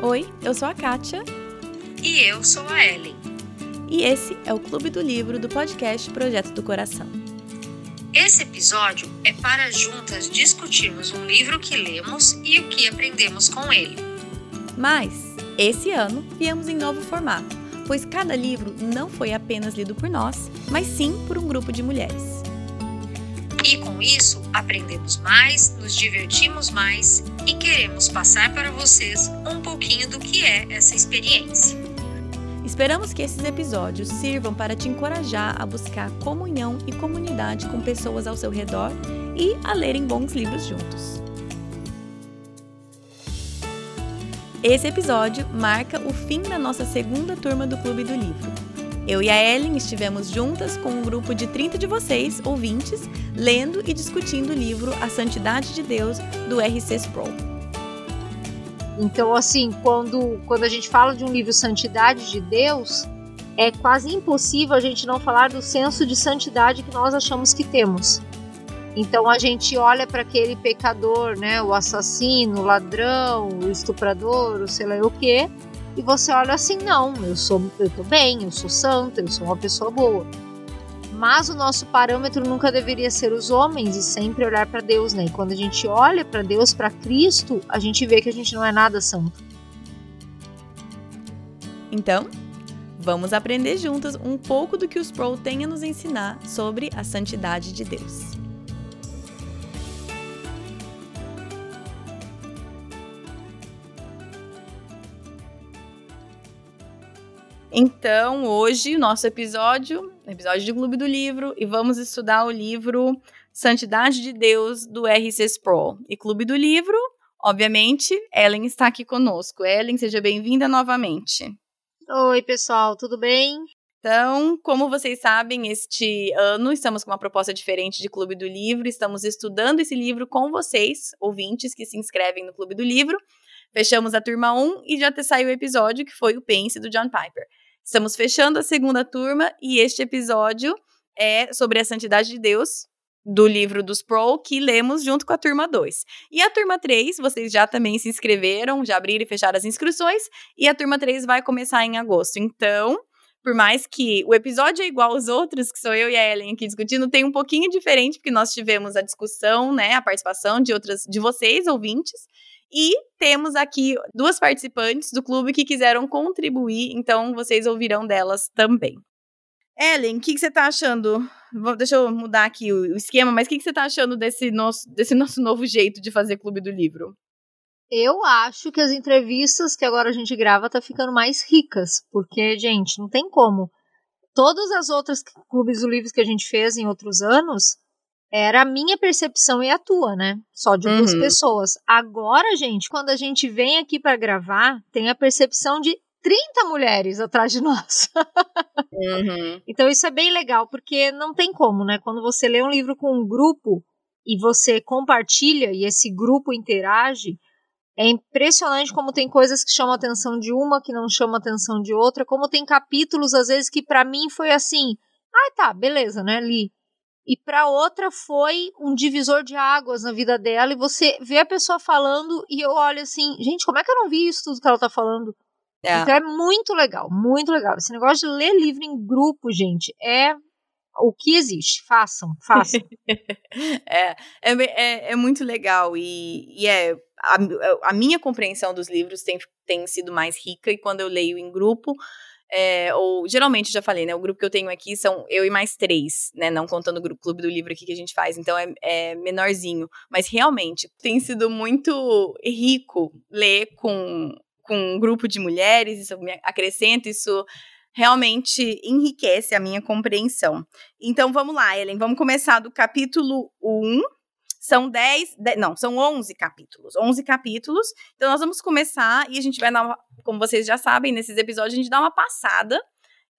Oi, eu sou a Kátia. E eu sou a Ellen. E esse é o Clube do Livro do podcast Projeto do Coração. Esse episódio é para juntas discutirmos um livro que lemos e o que aprendemos com ele. Mas, esse ano, viemos em novo formato, pois cada livro não foi apenas lido por nós, mas sim por um grupo de mulheres. E com isso, aprendemos mais, nos divertimos mais e queremos passar para vocês um pouquinho do que é essa experiência. Esperamos que esses episódios sirvam para te encorajar a buscar comunhão e comunidade com pessoas ao seu redor e a lerem bons livros juntos. Esse episódio marca o fim da nossa segunda turma do Clube do Livro. Eu e a Ellen estivemos juntas com um grupo de 30 de vocês, ouvintes, lendo e discutindo o livro A Santidade de Deus, do R.C. Sproul. Então, assim, quando, quando a gente fala de um livro Santidade de Deus, é quase impossível a gente não falar do senso de santidade que nós achamos que temos. Então a gente olha para aquele pecador, né, o assassino, o ladrão, o estuprador, o sei lá o quê, e você olha assim, não, eu sou, eu tô bem, eu sou santa, eu sou uma pessoa boa. Mas o nosso parâmetro nunca deveria ser os homens e sempre olhar para Deus, né? E quando a gente olha para Deus, para Cristo, a gente vê que a gente não é nada santo. Então, vamos aprender juntos um pouco do que os Pro têm a nos ensinar sobre a santidade de Deus. Então, hoje, o nosso episódio, episódio de Clube do Livro, e vamos estudar o livro Santidade de Deus, do R.C. Sproul. E Clube do Livro, obviamente, Ellen está aqui conosco. Ellen, seja bem-vinda novamente. Oi, pessoal, tudo bem? Então, como vocês sabem, este ano estamos com uma proposta diferente de Clube do Livro. Estamos estudando esse livro com vocês, ouvintes que se inscrevem no Clube do Livro. Fechamos a turma 1 e já saiu o episódio que foi o Pense do John Piper. Estamos fechando a segunda turma e este episódio é sobre a santidade de Deus, do livro dos Pro, que lemos junto com a turma 2. E a turma 3, vocês já também se inscreveram, já abriram e fecharam as inscrições, e a turma 3 vai começar em agosto. Então, por mais que o episódio é igual aos outros, que sou eu e a Ellen aqui discutindo, tem um pouquinho diferente, porque nós tivemos a discussão, né, a participação de outras, de vocês, ouvintes, e temos aqui duas participantes do clube que quiseram contribuir, então vocês ouvirão delas também. Ellen, o que, que, você está achando? Deixa eu mudar aqui o, esquema, mas o que, que, você está achando desse nosso, desse nosso novo jeito de fazer Clube do Livro? Eu acho que as entrevistas que agora a gente grava tá ficando mais ricas, porque, gente, não tem como. Todas as outras clubes do livro que a gente fez em outros anos, era a minha percepção e a tua, né? Só de duas uhum. pessoas. Agora, gente, quando a gente vem aqui para gravar, tem a percepção de 30 mulheres atrás de nós. uhum. Então isso é bem legal, porque não tem como, né? Quando você lê um livro com um grupo e você compartilha e esse grupo interage, é impressionante como tem coisas que chamam a atenção de uma, que não chamam a atenção de outra, como tem capítulos, às vezes, que para mim foi assim, ah, tá, beleza, né, li e para outra foi um divisor de águas na vida dela e você vê a pessoa falando e eu olho assim, gente, como é que eu não vi isso tudo que ela tá falando? É. Então é muito legal, muito legal. Esse negócio de ler livro em grupo, gente, é o que existe. Façam, façam. é, é, é, é, muito legal e, e é a, a minha compreensão dos livros tem, tem sido mais rica e quando eu leio em grupo é, ou geralmente já falei, né? O grupo que eu tenho aqui são eu e mais três, né? Não contando o grupo clube do livro aqui que a gente faz, então é, é menorzinho. Mas realmente tem sido muito rico ler com, com um grupo de mulheres, isso me acrescenta, isso realmente enriquece a minha compreensão. Então vamos lá, Ellen, vamos começar do capítulo 1 são 10, não, são 11 capítulos. 11 capítulos. Então nós vamos começar e a gente vai dar uma, como vocês já sabem, nesses episódios a gente dá uma passada.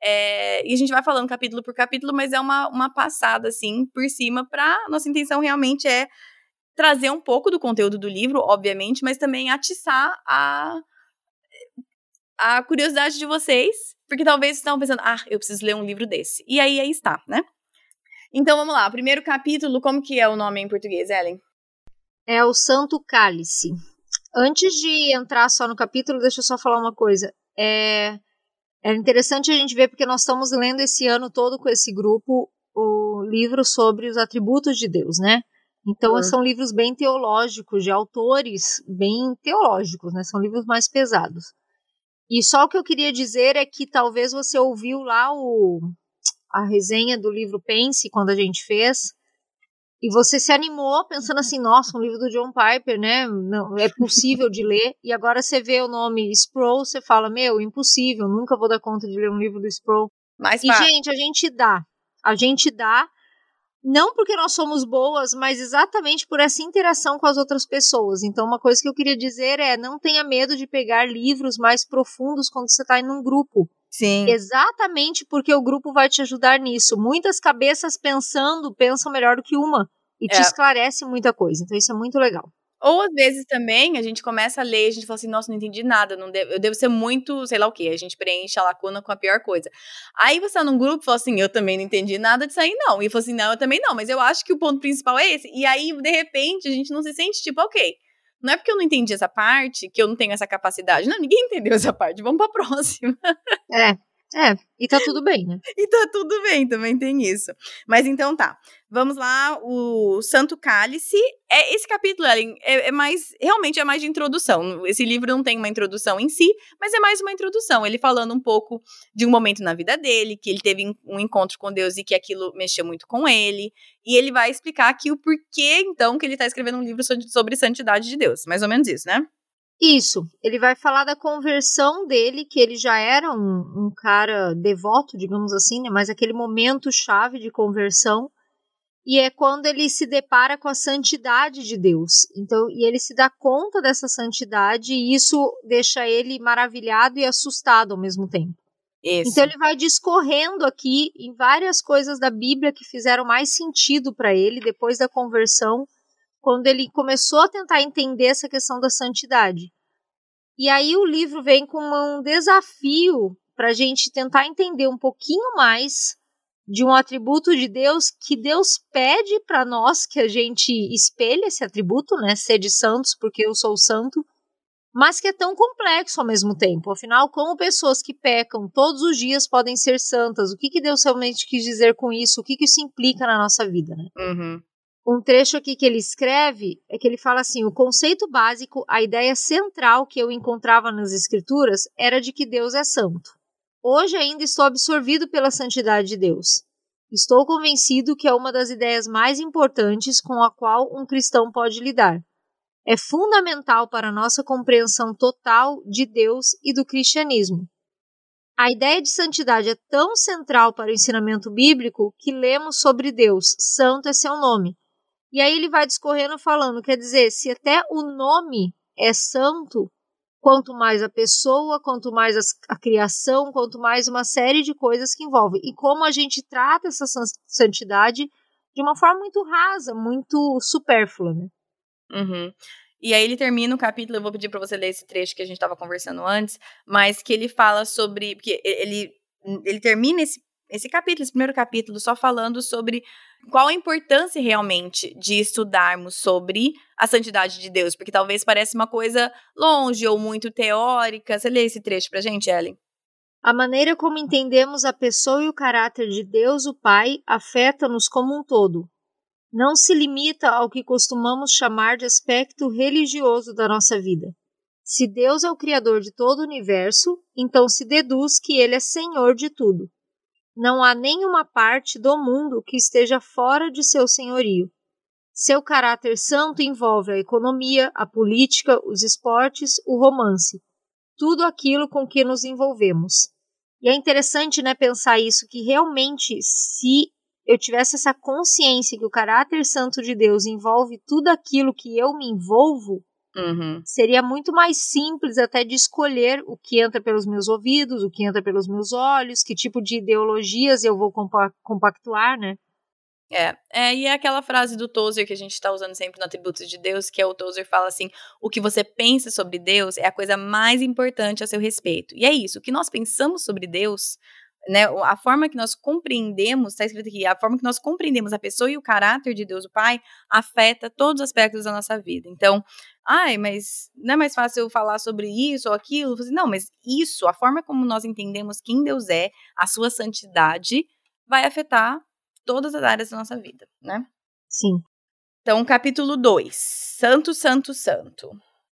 É, e a gente vai falando capítulo por capítulo, mas é uma, uma passada, assim, por cima, para Nossa intenção realmente é trazer um pouco do conteúdo do livro, obviamente, mas também atiçar a, a curiosidade de vocês, porque talvez vocês estão pensando, ah, eu preciso ler um livro desse. E aí, aí está, né? Então vamos lá, primeiro capítulo, como que é o nome em português, Ellen? É o Santo Cálice. Antes de entrar só no capítulo, deixa eu só falar uma coisa. É, é interessante a gente ver, porque nós estamos lendo esse ano todo com esse grupo o livro sobre os atributos de Deus, né? Então uhum. são livros bem teológicos, de autores bem teológicos, né? São livros mais pesados. E só o que eu queria dizer é que talvez você ouviu lá o, a resenha do livro Pense, quando a gente fez, e você se animou pensando assim, nossa, um livro do John Piper, né? Não, é possível de ler. E agora você vê o nome Sproul, você fala, meu, impossível, nunca vou dar conta de ler um livro do Sproul. Mas, e, gente, a gente dá. A gente dá, não porque nós somos boas, mas exatamente por essa interação com as outras pessoas. Então, uma coisa que eu queria dizer é, não tenha medo de pegar livros mais profundos quando você está em um grupo. Sim. Exatamente porque o grupo vai te ajudar nisso. Muitas cabeças pensando pensam melhor do que uma e te é. esclarece muita coisa. Então isso é muito legal. Ou às vezes também a gente começa a ler, a gente fala assim, nossa, não entendi nada, não devo, eu devo ser muito, sei lá o quê, a gente preenche a lacuna com a pior coisa. Aí você tá num grupo e fala assim, eu também não entendi nada disso aí não. E fala assim, não, eu também não, mas eu acho que o ponto principal é esse. E aí, de repente, a gente não se sente tipo, ok, não é porque eu não entendi essa parte que eu não tenho essa capacidade. Não, ninguém entendeu essa parte. Vamos pra próxima. É, é, e tá tudo bem, né? e tá tudo bem, também tem isso. Mas então tá. Vamos lá, o Santo Cálice. É, esse capítulo, Ellen, é, é, mais. Realmente é mais de introdução. Esse livro não tem uma introdução em si, mas é mais uma introdução. Ele falando um pouco de um momento na vida dele, que ele teve um encontro com Deus e que aquilo mexeu muito com ele. E ele vai explicar aqui o porquê, então, que ele tá escrevendo um livro sobre santidade de Deus. Mais ou menos isso, né? Isso, ele vai falar da conversão dele, que ele já era um, um cara devoto, digamos assim, né, mas aquele momento chave de conversão, e é quando ele se depara com a santidade de Deus. Então, e ele se dá conta dessa santidade, e isso deixa ele maravilhado e assustado ao mesmo tempo. Isso. Então ele vai discorrendo aqui em várias coisas da Bíblia que fizeram mais sentido para ele depois da conversão quando ele começou a tentar entender essa questão da santidade. E aí o livro vem com um desafio para a gente tentar entender um pouquinho mais de um atributo de Deus que Deus pede para nós que a gente espelhe esse atributo, né? Ser de santos, porque eu sou santo, mas que é tão complexo ao mesmo tempo. Afinal, como pessoas que pecam todos os dias podem ser santas? O que, que Deus realmente quis dizer com isso? O que, que isso implica na nossa vida, né? Uhum um trecho aqui que ele escreve é que ele fala assim: o conceito básico, a ideia central que eu encontrava nas Escrituras era de que Deus é santo. Hoje ainda estou absorvido pela santidade de Deus. Estou convencido que é uma das ideias mais importantes com a qual um cristão pode lidar. É fundamental para a nossa compreensão total de Deus e do cristianismo. A ideia de santidade é tão central para o ensinamento bíblico que lemos sobre Deus, santo é seu nome, e aí ele vai discorrendo falando, quer dizer, se até o nome é santo, quanto mais a pessoa, quanto mais a, a criação, quanto mais uma série de coisas que envolve. E como a gente trata essa santidade de uma forma muito rasa, muito supérflua, né? Uhum. E aí ele termina o capítulo, eu vou pedir para você ler esse trecho que a gente estava conversando antes, mas que ele fala sobre, porque ele ele termina esse esse capítulo, esse primeiro capítulo, só falando sobre qual a importância realmente de estudarmos sobre a santidade de Deus, porque talvez pareça uma coisa longe ou muito teórica. Você lê esse trecho pra gente, Ellen? A maneira como entendemos a pessoa e o caráter de Deus, o Pai, afeta-nos como um todo. Não se limita ao que costumamos chamar de aspecto religioso da nossa vida. Se Deus é o Criador de todo o universo, então se deduz que Ele é Senhor de tudo não há nenhuma parte do mundo que esteja fora de seu senhorio. Seu caráter santo envolve a economia, a política, os esportes, o romance, tudo aquilo com que nos envolvemos. E é interessante, né, pensar isso que realmente se eu tivesse essa consciência que o caráter santo de Deus envolve tudo aquilo que eu me envolvo, Uhum. Seria muito mais simples até de escolher o que entra pelos meus ouvidos, o que entra pelos meus olhos, que tipo de ideologias eu vou compactuar, né? É, é, e é aquela frase do Tozer que a gente está usando sempre no Atributos de Deus, que é o Tozer fala assim: o que você pensa sobre Deus é a coisa mais importante a seu respeito. E é isso, o que nós pensamos sobre Deus né, a forma que nós compreendemos, está escrito aqui, a forma que nós compreendemos a pessoa e o caráter de Deus o Pai afeta todos os aspectos da nossa vida. Então, ai, mas não é mais fácil eu falar sobre isso ou aquilo? Não, mas isso, a forma como nós entendemos quem Deus é, a sua santidade, vai afetar todas as áreas da nossa vida, né? Sim. Então, capítulo 2, Santo, Santo, Santo.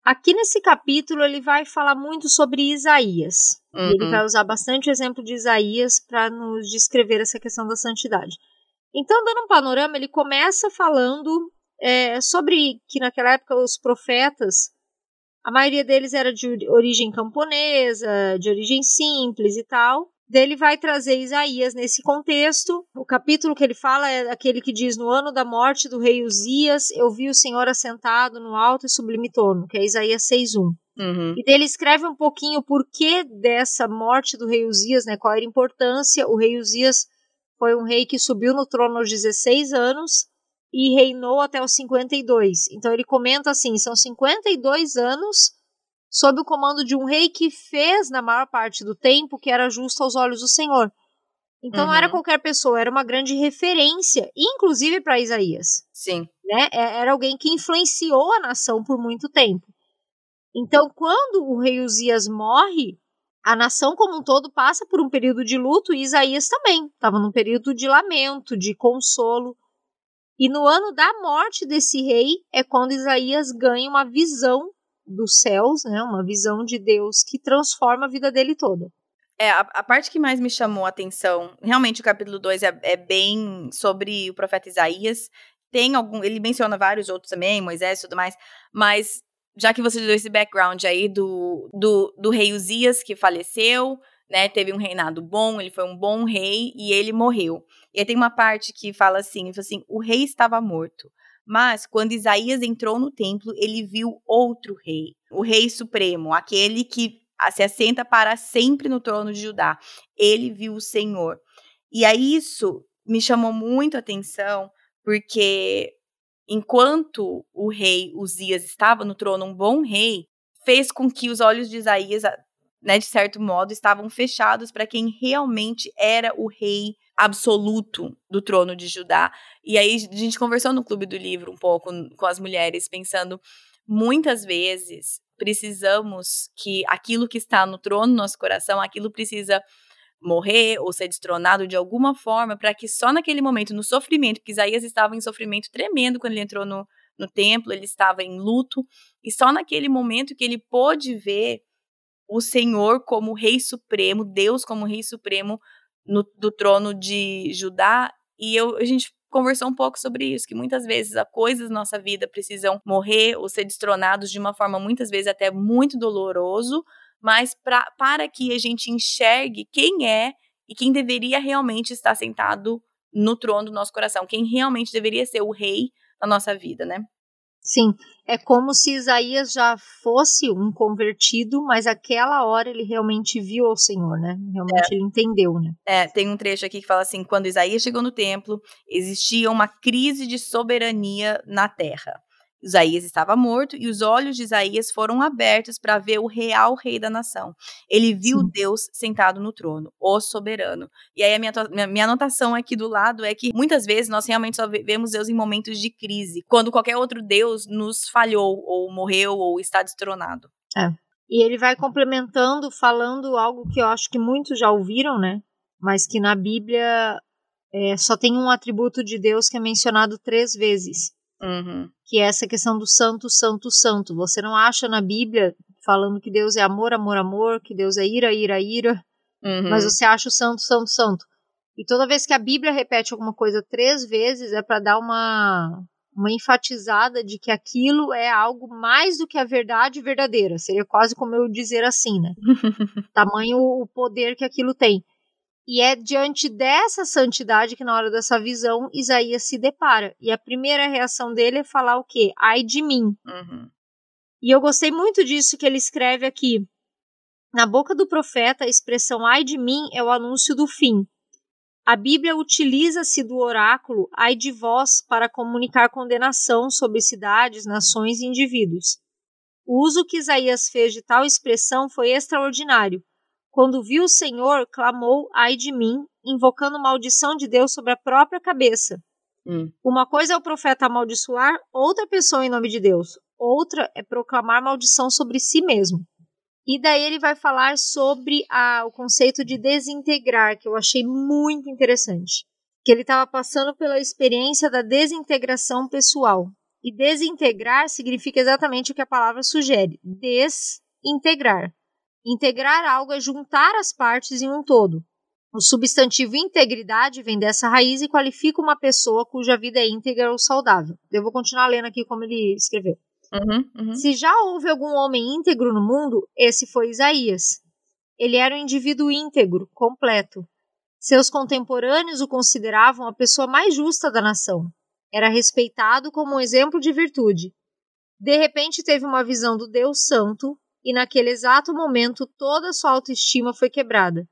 Aqui nesse capítulo ele vai falar muito sobre Isaías. Uhum. Ele vai usar bastante o exemplo de Isaías para nos descrever essa questão da santidade. Então, dando um panorama, ele começa falando é, sobre que naquela época os profetas, a maioria deles era de origem camponesa, de origem simples e tal. Ele vai trazer Isaías nesse contexto. O capítulo que ele fala é aquele que diz: No ano da morte do rei Uzias, eu vi o Senhor assentado no alto e sublime trono, que é Isaías 6:1. Uhum. E dele escreve um pouquinho o porquê dessa morte do rei Uzias, né? Qual era a importância. O rei Uzias foi um rei que subiu no trono aos 16 anos e reinou até os 52. Então ele comenta assim: são 52 anos sob o comando de um rei que fez, na maior parte do tempo, que era justo aos olhos do Senhor. Então uhum. não era uhum. qualquer pessoa, era uma grande referência, inclusive para Isaías. Sim. Né? É, era alguém que influenciou a nação por muito tempo. Então, quando o rei Uzias morre, a nação como um todo passa por um período de luto e Isaías também estava num período de lamento, de consolo. E no ano da morte desse rei é quando Isaías ganha uma visão dos céus, né? Uma visão de Deus que transforma a vida dele toda. É, a, a parte que mais me chamou a atenção, realmente o capítulo 2 é, é bem sobre o profeta Isaías. Tem algum, ele menciona vários outros também, Moisés e tudo mais, mas já que você deu esse background aí do, do, do rei Uzias, que faleceu, né, teve um reinado bom, ele foi um bom rei e ele morreu. E aí tem uma parte que fala assim, assim, o rei estava morto. Mas quando Isaías entrou no templo, ele viu outro rei, o rei supremo, aquele que se assenta para sempre no trono de Judá. Ele viu o Senhor. E aí isso me chamou muito a atenção, porque enquanto o rei Uzias estava no trono, um bom rei, fez com que os olhos de Isaías, né, de certo modo, estavam fechados para quem realmente era o rei absoluto do trono de Judá. E aí a gente conversou no Clube do Livro um pouco com as mulheres, pensando muitas vezes precisamos que aquilo que está no trono do nosso coração, aquilo precisa morrer ou ser destronado de alguma forma, para que só naquele momento, no sofrimento, porque Isaías estava em sofrimento tremendo quando ele entrou no, no templo, ele estava em luto, e só naquele momento que ele pôde ver o Senhor como Rei Supremo, Deus como Rei Supremo, no, do trono de Judá. E eu, a gente conversou um pouco sobre isso, que muitas vezes as coisas da nossa vida precisam morrer ou ser destronados de uma forma muitas vezes até muito doloroso, mas pra, para que a gente enxergue quem é e quem deveria realmente estar sentado no trono do nosso coração, quem realmente deveria ser o rei da nossa vida, né? Sim, é como se Isaías já fosse um convertido, mas aquela hora ele realmente viu o Senhor, né? Realmente é. ele entendeu, né? É, tem um trecho aqui que fala assim: quando Isaías chegou no templo, existia uma crise de soberania na terra. Isaías estava morto e os olhos de Isaías foram abertos para ver o real rei da nação. Ele viu Sim. Deus sentado no trono, o soberano. E aí a minha, minha, minha anotação aqui do lado é que muitas vezes nós realmente só vemos Deus em momentos de crise, quando qualquer outro Deus nos falhou, ou morreu, ou está destronado. É. E ele vai complementando, falando algo que eu acho que muitos já ouviram, né? Mas que na Bíblia é, só tem um atributo de Deus que é mencionado três vezes Uhum. Que é essa questão do santo, santo, santo. Você não acha na Bíblia falando que Deus é amor, amor, amor, que Deus é ira, ira, ira, uhum. mas você acha o santo, santo, santo. E toda vez que a Bíblia repete alguma coisa três vezes é para dar uma uma enfatizada de que aquilo é algo mais do que a verdade verdadeira. Seria quase como eu dizer assim, né? Tamanho o poder que aquilo tem. E é diante dessa santidade que, na hora dessa visão, Isaías se depara. E a primeira reação dele é falar o quê? Ai de mim. Uhum. E eu gostei muito disso que ele escreve aqui. Na boca do profeta, a expressão ai de mim é o anúncio do fim. A Bíblia utiliza-se do oráculo ai de vós para comunicar condenação sobre cidades, nações e indivíduos. O uso que Isaías fez de tal expressão foi extraordinário Quando viu o Senhor, clamou: Ai de mim, invocando maldição de Deus sobre a própria cabeça. Hum. Uma coisa é o profeta amaldiçoar outra pessoa em nome de Deus, outra é proclamar maldição sobre si mesmo. E daí ele vai falar sobre a, o conceito de desintegrar, que eu achei muito interessante. Que ele estava passando pela experiência da desintegração pessoal. E desintegrar significa exatamente o que a palavra sugere: desintegrar. Integrar algo é juntar as partes em um todo. O substantivo integridade vem dessa raiz e qualifica uma pessoa cuja vida é íntegra ou saudável. Eu vou continuar lendo aqui como ele escreveu. Uhum, uhum. Se já houve algum homem íntegro no mundo, esse foi Isaías. Ele era um indivíduo íntegro, completo. Seus contemporâneos o consideravam a pessoa mais justa da nação. Era respeitado como um exemplo de virtude. De repente teve uma visão do Deus Santo e naquele exato momento toda sua autoestima foi quebrada.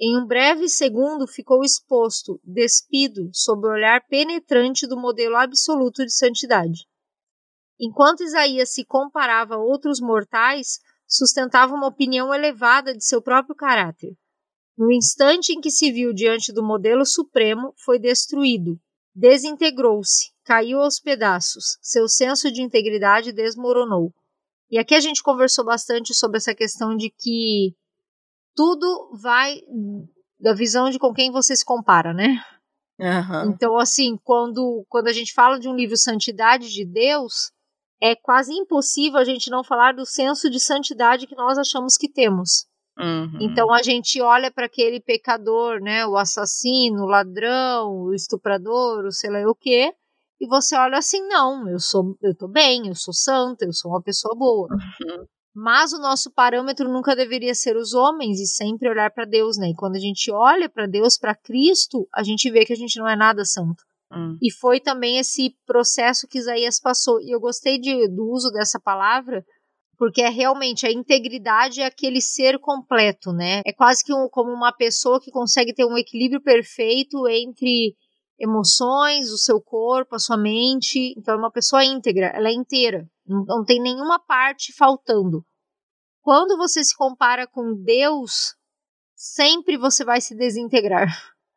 Em um breve segundo ficou exposto, despido, sob o olhar penetrante do modelo absoluto de santidade. Enquanto Isaías se comparava a outros mortais, sustentava uma opinião elevada de seu próprio caráter. No instante em que se viu diante do modelo supremo, foi destruído, desintegrou-se, caiu aos pedaços, seu senso de integridade desmoronou. E aqui a gente conversou bastante sobre essa questão de que tudo vai da visão de com quem você se compara, né? Uhum. Então, assim, quando, quando a gente fala de um livro Santidade de Deus, é quase impossível a gente não falar do senso de santidade que nós achamos que temos. Uhum. Então a gente olha para aquele pecador, né, o assassino, o ladrão, o estuprador, o sei lá o quê, e você olha assim, não, eu sou, eu tô bem, eu sou santa, eu sou uma pessoa boa. Uhum. Mas o nosso parâmetro nunca deveria ser os homens e sempre olhar para Deus, né? E quando a gente olha para Deus, para Cristo, a gente vê que a gente não é nada santo. Hum. E foi também esse processo que Isaías passou. E eu gostei de, do uso dessa palavra, porque é realmente a integridade é aquele ser completo, né? É quase que um, como uma pessoa que consegue ter um equilíbrio perfeito entre emoções, o seu corpo, a sua mente. Então é uma pessoa íntegra, ela é inteira, não, não tem nenhuma parte faltando. Quando você se compara com Deus, sempre você vai se desintegrar.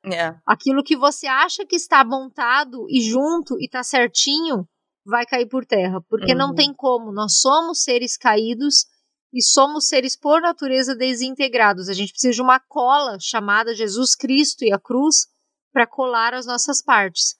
É. Aquilo que você acha que está montado e junto e está certinho, vai cair por terra, porque não Uhum. tem como. Nós somos seres caídos e somos seres por natureza desintegrados. A gente precisa de uma cola chamada Jesus Cristo e a cruz para colar as nossas partes.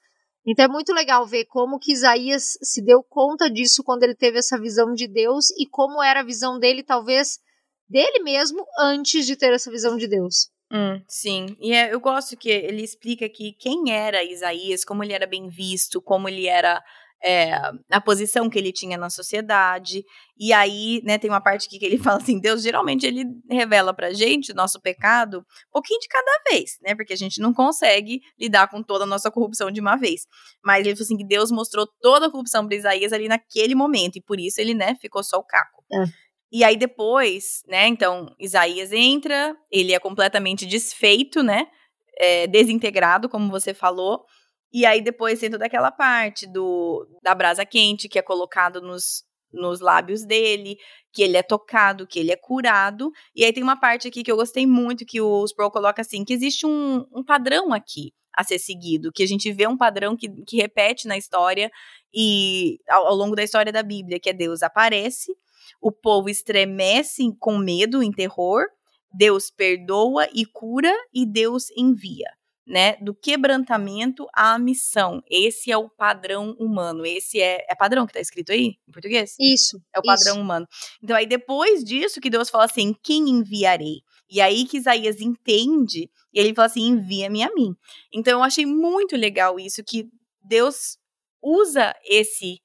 Então é muito legal ver como que Isaías se deu conta disso quando ele teve essa visão de Deus e como era a visão dele, talvez, dele mesmo antes de ter essa visão de Deus. Hum, sim, e é, eu gosto que ele explica aqui quem era Isaías, como ele era bem visto, como ele era é, a posição que ele tinha na sociedade. E aí, né, tem uma parte que ele fala assim: Deus geralmente ele revela pra gente o nosso pecado um pouquinho de cada vez, né? Porque a gente não consegue lidar com toda a nossa corrupção de uma vez. Mas ele falou assim que Deus mostrou toda a corrupção para Isaías ali naquele momento, e por isso ele, né, ficou só o caco. É. E aí depois, né, então Isaías entra, ele é completamente desfeito, né, é, desintegrado, como você falou, e aí depois tem toda aquela parte do da brasa quente que é colocado nos, nos lábios dele, que ele é tocado, que ele é curado, e aí tem uma parte aqui que eu gostei muito, que o Sproul coloca assim, que existe um, um padrão aqui a ser seguido, que a gente vê um padrão que, que repete na história e ao, ao longo da história da Bíblia, que é Deus aparece, o povo estremece com medo, em terror, Deus perdoa e cura e Deus envia, né? Do quebrantamento à missão. Esse é o padrão humano. Esse é, é padrão que tá escrito aí em português? Isso. É o padrão humano. Então aí depois disso que Deus fala assim, quem enviarei? E aí que Isaías entende e ele fala assim, envia-me a mim. Então eu achei muito legal isso que Deus usa esse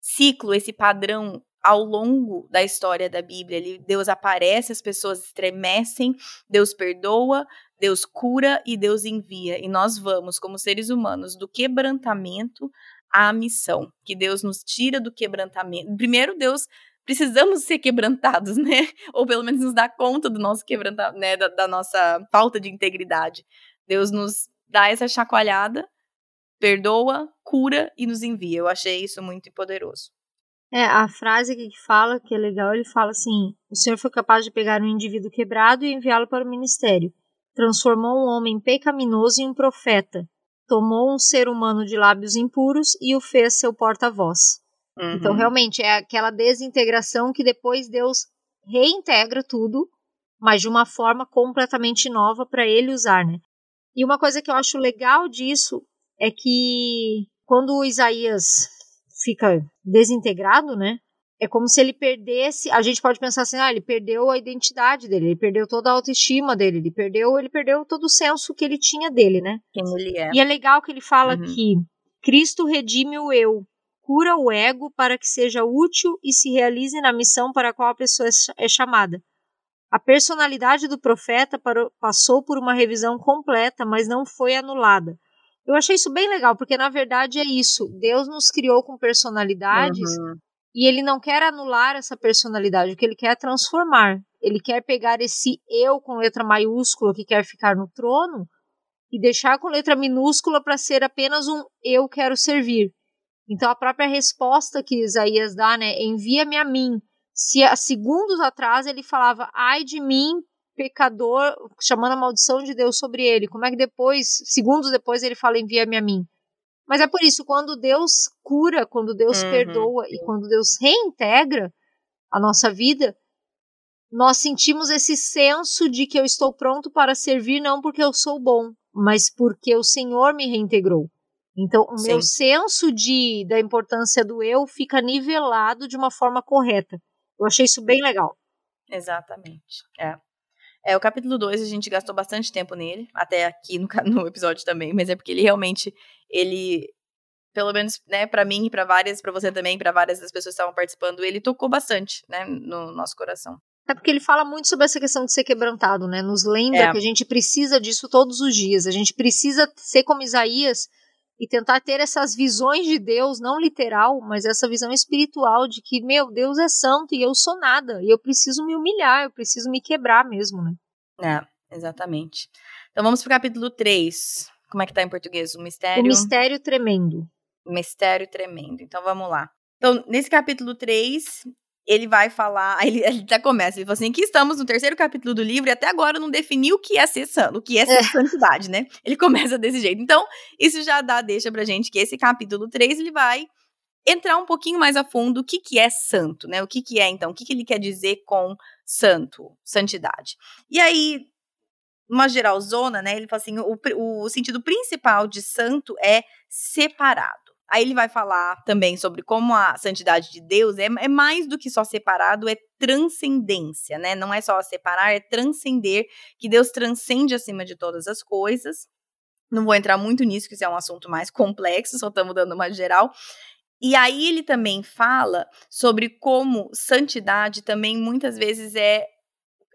ciclo, esse padrão ao longo da história da Bíblia. Ele, Deus aparece, as pessoas estremecem, Deus perdoa, Deus cura e Deus envia. E nós vamos, como seres humanos, do quebrantamento à missão. Que Deus nos tira do quebrantamento. Primeiro, Deus precisamos ser quebrantados, né? Ou pelo menos nos dar conta do nosso quebrantamento, né? Da, da nossa falta de integridade. Deus nos dá essa chacoalhada, perdoa, cura e nos envia. Eu achei isso muito poderoso. É, a frase que fala, que é legal, ele fala assim: O Senhor foi capaz de pegar um indivíduo quebrado e enviá-lo para o ministério. Transformou um homem pecaminoso em um profeta. Tomou um ser humano de lábios impuros e o fez seu porta-voz. Uhum. Então, realmente, é aquela desintegração que depois Deus reintegra tudo, mas de uma forma completamente nova para ele usar, né? E uma coisa que eu acho legal disso é que quando o Isaías fica desintegrado, né? É como se ele perdesse. A gente pode pensar assim, ah, ele perdeu a identidade dele, ele perdeu toda a autoestima dele, ele perdeu, ele perdeu todo o senso que ele tinha dele, né? Quem ele é. E é legal que ele fala uhum. que Cristo redime o eu, cura o ego para que seja útil e se realize na missão para a qual a pessoa é, é chamada. A personalidade do profeta passou por uma revisão completa, mas não foi anulada. Eu achei isso bem legal, porque na verdade é isso. Deus nos criou com personalidades uhum. e ele não quer anular essa personalidade, o que ele quer é transformar. Ele quer pegar esse eu com letra maiúscula que quer ficar no trono e deixar com letra minúscula para ser apenas um eu quero servir. Então a própria resposta que Isaías dá, né, envia-me a mim. Se há segundos atrás ele falava, ai de mim, pecador, chamando a maldição de Deus sobre ele. Como é que depois, segundos depois, ele fala: envia-me a mim? Mas é por isso, quando Deus cura, quando Deus uhum. perdoa e quando Deus reintegra a nossa vida, nós sentimos esse senso de que eu estou pronto para servir, não porque eu sou bom, mas porque o Senhor me reintegrou. Então, o Sim. meu senso de, da importância do eu fica nivelado de uma forma correta. Eu achei isso bem legal. Exatamente. É. É, o capítulo 2 a gente gastou bastante tempo nele, até aqui no, no episódio também, mas é porque ele realmente, ele, pelo menos, né, para mim e para várias, para você também, para várias das pessoas que estavam participando, ele tocou bastante, né, no nosso coração. É porque ele fala muito sobre essa questão de ser quebrantado, né? Nos lembra é. que a gente precisa disso todos os dias. A gente precisa ser como Isaías e tentar ter essas visões de Deus, não literal, mas essa visão espiritual de que, meu, Deus é santo e eu sou nada, e eu preciso me humilhar, eu preciso me quebrar mesmo, né? É, exatamente. Então vamos pro capítulo 3. Como é que tá em português? O mistério. O mistério tremendo. O mistério tremendo. Então vamos lá. Então, nesse capítulo 3, ele vai falar, aí ele, ele até começa, ele fala assim, que estamos no terceiro capítulo do livro e até agora não definiu o que é ser santo, o que é ser é. santidade, né? Ele começa desse jeito. Então, isso já dá, deixa pra gente que esse capítulo 3, ele vai entrar um pouquinho mais a fundo o que, que é santo, né? O que, que é, então, o que, que ele quer dizer com santo, santidade. E aí, uma geralzona, né? Ele fala assim, o, o sentido principal de santo é separado. Aí ele vai falar também sobre como a santidade de Deus é, é, mais do que só separado, é transcendência, né? Não é só separar, é transcender, que Deus transcende acima de todas as coisas. Não vou entrar muito nisso, que isso é um assunto mais complexo, só estamos dando uma geral. E aí ele também fala sobre como santidade também muitas vezes é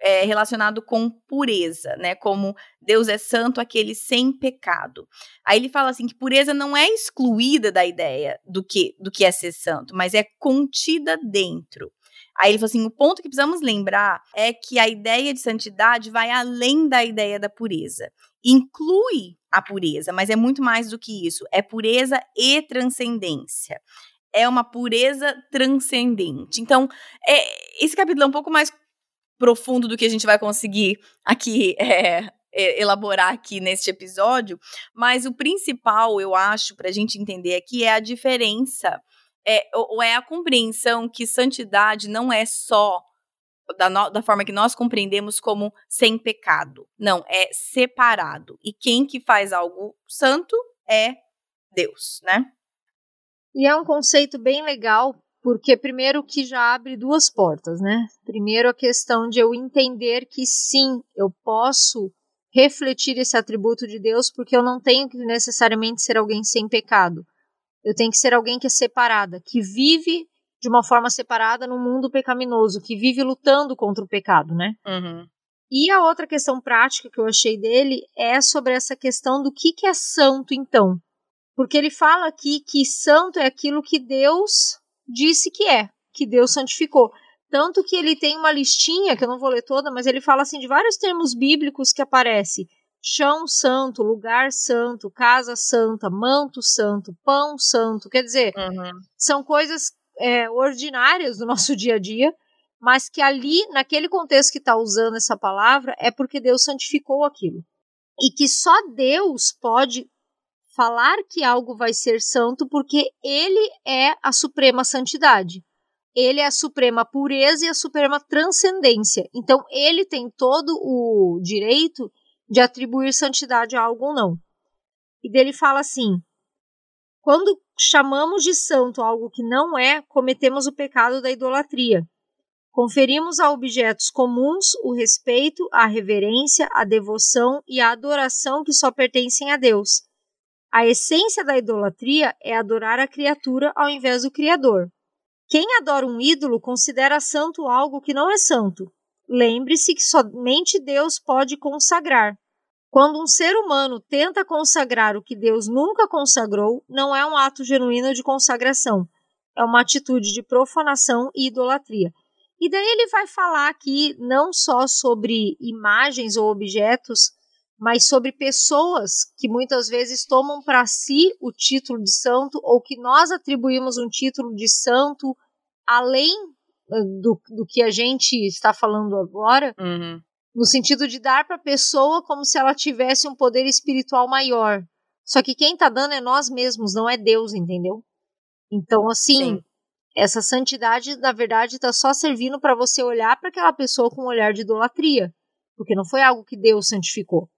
é, relacionado com pureza, né? Como Deus é santo, aquele sem pecado. Aí ele fala assim que pureza não é excluída da ideia do que, do que é ser santo, mas é contida dentro. Aí ele falou assim: o ponto que precisamos lembrar é que a ideia de santidade vai além da ideia da pureza. Inclui a pureza, mas é muito mais do que isso. É pureza e transcendência. É uma pureza transcendente. Então, é, esse capítulo é um pouco mais profundo do que a gente vai conseguir aqui é, elaborar aqui neste episódio, mas o principal, eu acho, para a gente entender aqui é a diferença, é, ou é a compreensão que santidade não é só da, no, da, forma que nós compreendemos como sem pecado. Não, é separado. E quem que faz algo santo é Deus, né? E é um conceito bem legal porque primeiro que já abre duas portas, né? Primeiro a questão de eu entender que sim, eu posso refletir esse atributo de Deus, porque eu não tenho que necessariamente ser alguém sem pecado. Eu tenho que ser alguém que é separada, que vive de uma forma separada no mundo pecaminoso, que vive lutando contra o pecado, né? Uhum. E a outra questão prática que eu achei dele é sobre essa questão do que, que é santo, então. Porque ele fala aqui que santo é aquilo que Deus disse que é, que Deus santificou. Tanto que ele tem uma listinha, que eu não vou ler toda, mas ele fala assim de vários termos bíblicos que aparece: chão santo, lugar santo, casa santa, manto santo, pão santo. Quer dizer, uhum. são coisas é, ordinárias do nosso dia a dia, mas que ali, naquele contexto que está usando essa palavra, é porque Deus santificou aquilo. E que só Deus pode falar que algo vai ser santo porque ele é a suprema santidade. Ele é a suprema pureza e a suprema transcendência. Então, ele tem todo o direito de atribuir santidade a algo ou não. E dele fala assim: quando chamamos de santo algo que não é, cometemos o pecado da idolatria. Conferimos a objetos comuns o respeito, a reverência, a devoção e a adoração que só pertencem a Deus. A essência da idolatria é adorar a criatura ao invés do Criador. Quem adora um ídolo considera santo algo que não é santo. Lembre-se que somente Deus pode consagrar. Quando um ser humano tenta consagrar o que Deus nunca consagrou, não é um ato genuíno de consagração, é uma atitude de profanação e idolatria. E daí ele vai falar aqui não só sobre imagens ou objetos, mas sobre pessoas que muitas vezes tomam para si o título de santo ou que nós atribuímos um título de santo além do, do que a gente está falando agora, uhum. no sentido de dar para a pessoa como se ela tivesse um poder espiritual maior. Só que quem está dando é nós mesmos, não é Deus, entendeu? Então, assim, Sim. Essa santidade, na verdade, está só servindo para você olhar para aquela pessoa com um olhar de idolatria, porque não foi algo que Deus santificou.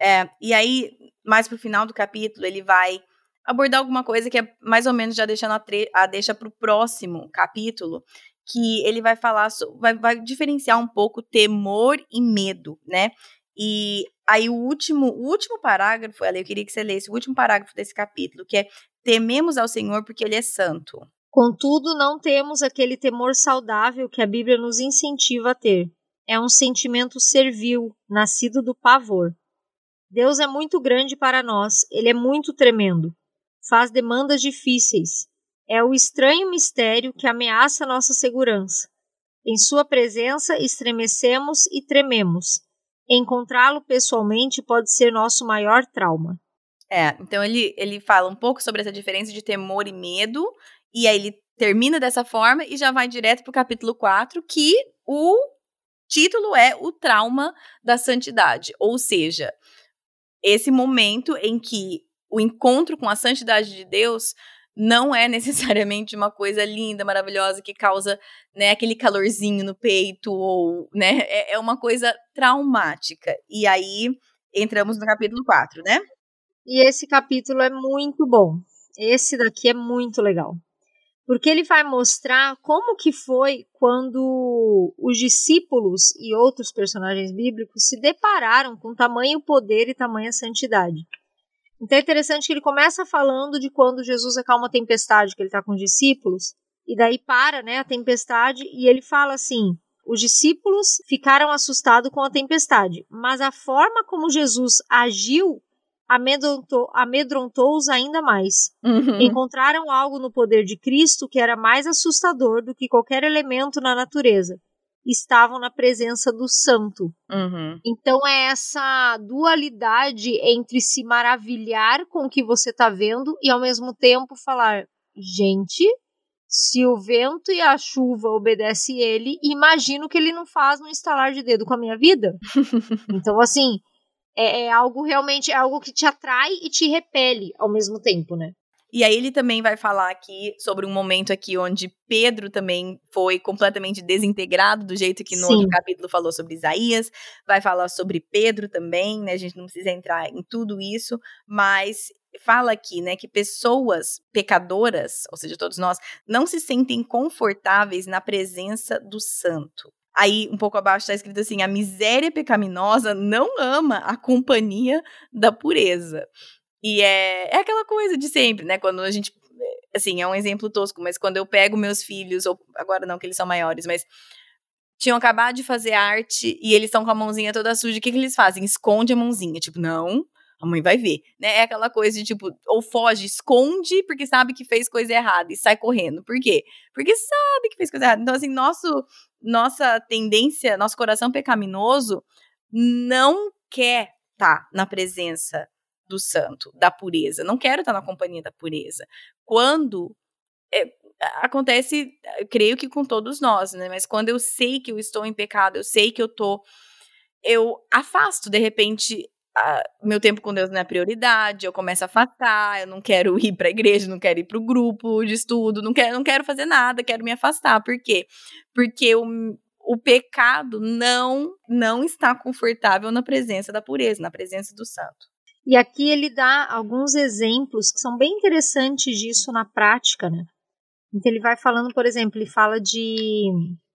É, e aí, mais pro final do capítulo, ele vai abordar alguma coisa que é mais ou menos já deixando a, a deixa pro próximo capítulo, que ele vai falar, vai, vai diferenciar um pouco temor e medo, né? E aí o último, o último parágrafo, eu queria que você lesse o último parágrafo desse capítulo, que é tememos ao Senhor porque ele é santo. Contudo, não temos aquele temor saudável que a Bíblia nos incentiva a ter. É um sentimento servil, nascido do pavor. Deus é muito grande para nós, ele é muito tremendo. Faz demandas difíceis. É o estranho mistério que ameaça nossa segurança. Em sua presença estremecemos e trememos. Encontrá-lo pessoalmente pode ser nosso maior trauma. É, então ele, ele fala um pouco sobre essa diferença de temor e medo, e aí ele termina dessa forma e já vai direto para o capítulo 4, que o título é O Trauma da Santidade. Ou seja, esse momento em que o encontro com a santidade de Deus não é necessariamente uma coisa linda, maravilhosa, que causa né, aquele calorzinho no peito, ou né, é, é uma coisa traumática. E aí entramos no capítulo 4, né? E esse capítulo é muito bom. Esse daqui é muito legal porque ele vai mostrar como que foi quando os discípulos e outros personagens bíblicos se depararam com tamanho poder e tamanha santidade. Então é interessante que ele começa falando de quando Jesus acalma a tempestade, que ele está com os discípulos, e daí para né, a tempestade, e ele fala assim: os discípulos ficaram assustados com a tempestade, mas a forma como Jesus agiu amedrontou, amedrontou-os ainda mais. Uhum. Encontraram algo no poder de Cristo que era mais assustador do que qualquer elemento na natureza. Estavam na presença do Santo. Uhum. Então é essa dualidade entre se maravilhar com o que você está vendo e ao mesmo tempo falar: gente, se o vento e a chuva obedecem ele, imagino que ele não faz um estalar de dedo com a minha vida. então, assim, é, é algo realmente, é algo que te atrai e te repele ao mesmo tempo, né? E aí ele também vai falar aqui sobre um momento aqui onde Pedro também foi completamente desintegrado, do jeito que no Sim. outro capítulo falou sobre Isaías, vai falar sobre Pedro também, né? A gente não precisa entrar em tudo isso, mas fala aqui, né, que pessoas pecadoras, ou seja, todos nós, não se sentem confortáveis na presença do santo. Aí, um pouco abaixo, está escrito assim: a miséria pecaminosa não ama a companhia da pureza. E é, é aquela coisa de sempre, né? Quando a gente. Assim, é um exemplo tosco, mas quando eu pego meus filhos, ou agora não, que eles são maiores, mas tinham acabado de fazer arte e eles estão com a mãozinha toda suja, o que, que eles fazem? Esconde a mãozinha. Tipo, não, a mãe vai ver, né? É aquela coisa de tipo, ou foge, esconde porque sabe que fez coisa errada e sai correndo. Por quê? Porque sabe que fez coisa errada. Então, assim, nosso nossa tendência, nosso coração pecaminoso não quer estar tá na presença do santo, da pureza. Não quero estar tá na companhia da pureza. Quando é, acontece, creio que com todos nós, né? Mas quando eu sei que eu estou em pecado, eu sei que eu tô eu afasto de repente a, meu tempo com Deus não é prioridade, eu começo a afastar, eu não quero ir para a igreja, não quero ir para o grupo de estudo, não quero, não quero fazer nada, quero me afastar. Por quê? Porque o, o pecado não não está confortável na presença da pureza, na presença do santo. E aqui ele dá alguns exemplos que são bem interessantes disso na prática, né? Então ele vai falando, por exemplo, ele fala de,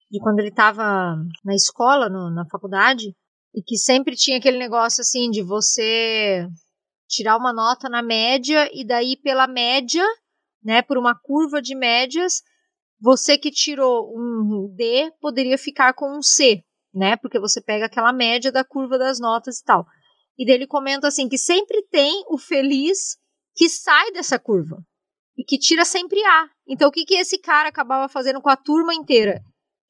de quando ele estava na escola, no, na faculdade, e que sempre tinha aquele negócio assim de você tirar uma nota na média e daí pela média, né, por uma curva de médias, você que tirou um D poderia ficar com um C, né? Porque você pega aquela média da curva das notas e tal. E daí ele comenta assim que sempre tem o feliz que sai dessa curva e que tira sempre A. Então o que que esse cara acabava fazendo com a turma inteira?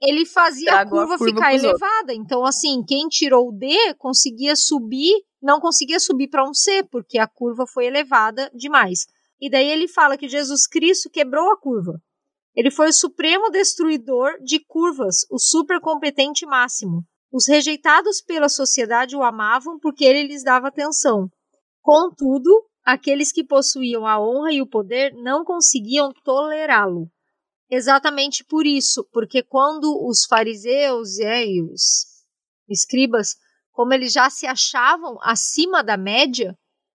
Ele fazia a curva, a curva, ficar elevada. Outros. Então assim, quem tirou o D conseguia subir, não conseguia subir para um C, porque a curva foi elevada demais. E daí ele fala que Jesus Cristo quebrou a curva. Ele foi o supremo destruidor de curvas, o supercompetente máximo. Os rejeitados pela sociedade o amavam porque ele lhes dava atenção. Contudo, aqueles que possuíam a honra e o poder não conseguiam tolerá-lo. Exatamente por isso, porque quando os fariseus é, e os escribas, como eles já se achavam acima da média,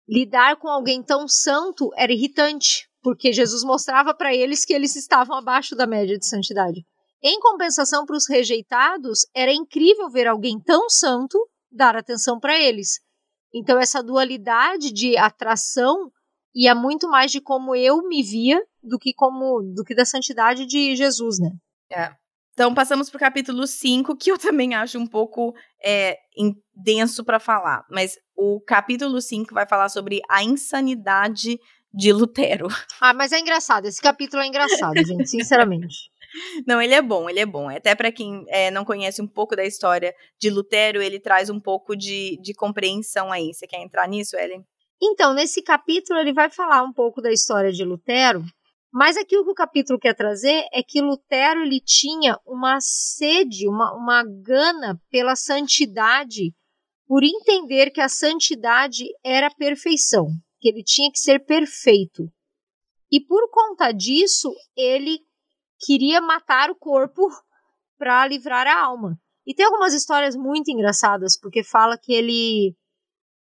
lidar com alguém tão santo era irritante porque Jesus mostrava para eles que eles estavam abaixo da média de santidade. Em compensação para os rejeitados, era incrível ver alguém tão santo dar atenção para eles. Então essa dualidade de atração ia muito mais de como eu me via do que como do que da santidade de Jesus, né? É. Então passamos para o capítulo 5, que eu também acho um pouco é, denso para falar. Mas o capítulo 5 vai falar sobre a insanidade de Lutero. Ah, mas é engraçado. Esse capítulo é engraçado, gente, sinceramente. Não, ele é bom, ele é bom. Até para quem é, não conhece um pouco da história de Lutero, ele traz um pouco de, de compreensão aí. Você quer entrar nisso, Ellen? Então, nesse capítulo, ele vai falar um pouco da história de Lutero, mas aqui o que o capítulo quer trazer é que Lutero ele tinha uma sede, uma, uma gana pela santidade, por entender que a santidade era perfeição que ele tinha que ser perfeito. E por conta disso, ele queria matar o corpo para livrar a alma. E tem algumas histórias muito engraçadas, porque fala que ele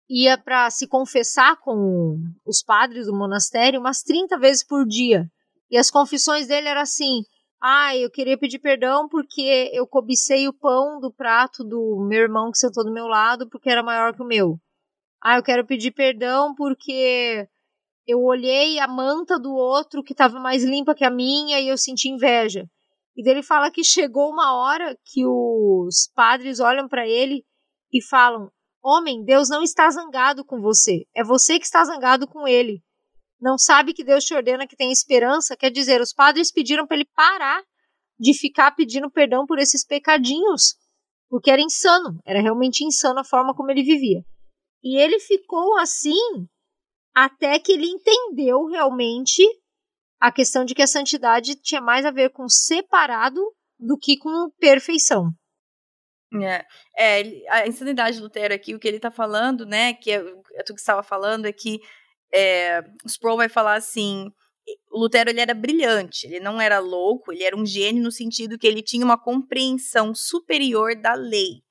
ia para se confessar com os padres do monastério umas 30 vezes por dia. E as confissões dele eram assim: ah, eu queria pedir perdão porque eu cobicei o pão do prato do meu irmão que sentou do meu lado porque era maior que o meu. Ah, eu quero pedir perdão porque eu olhei a manta do outro que estava mais limpa que a minha e eu senti inveja. E dele fala que chegou uma hora que os padres olham para ele e falam: Homem, Deus não está zangado com você, é você que está zangado com ele. Não sabe que Deus te ordena que tem esperança? Quer dizer, os padres pediram para ele parar de ficar pedindo perdão por esses pecadinhos, porque era insano, era realmente insano a forma como ele vivia. E ele ficou assim até que ele entendeu realmente a questão de que a santidade tinha mais a ver com separado do que com perfeição. É, é a insanidade de Lutero aqui, o que ele está falando, né, que é, é tu que estava falando, é que é, o Sproul vai falar assim, o Lutero ele era brilhante, ele não era louco, ele era um gênio no sentido que ele tinha uma compreensão superior da lei.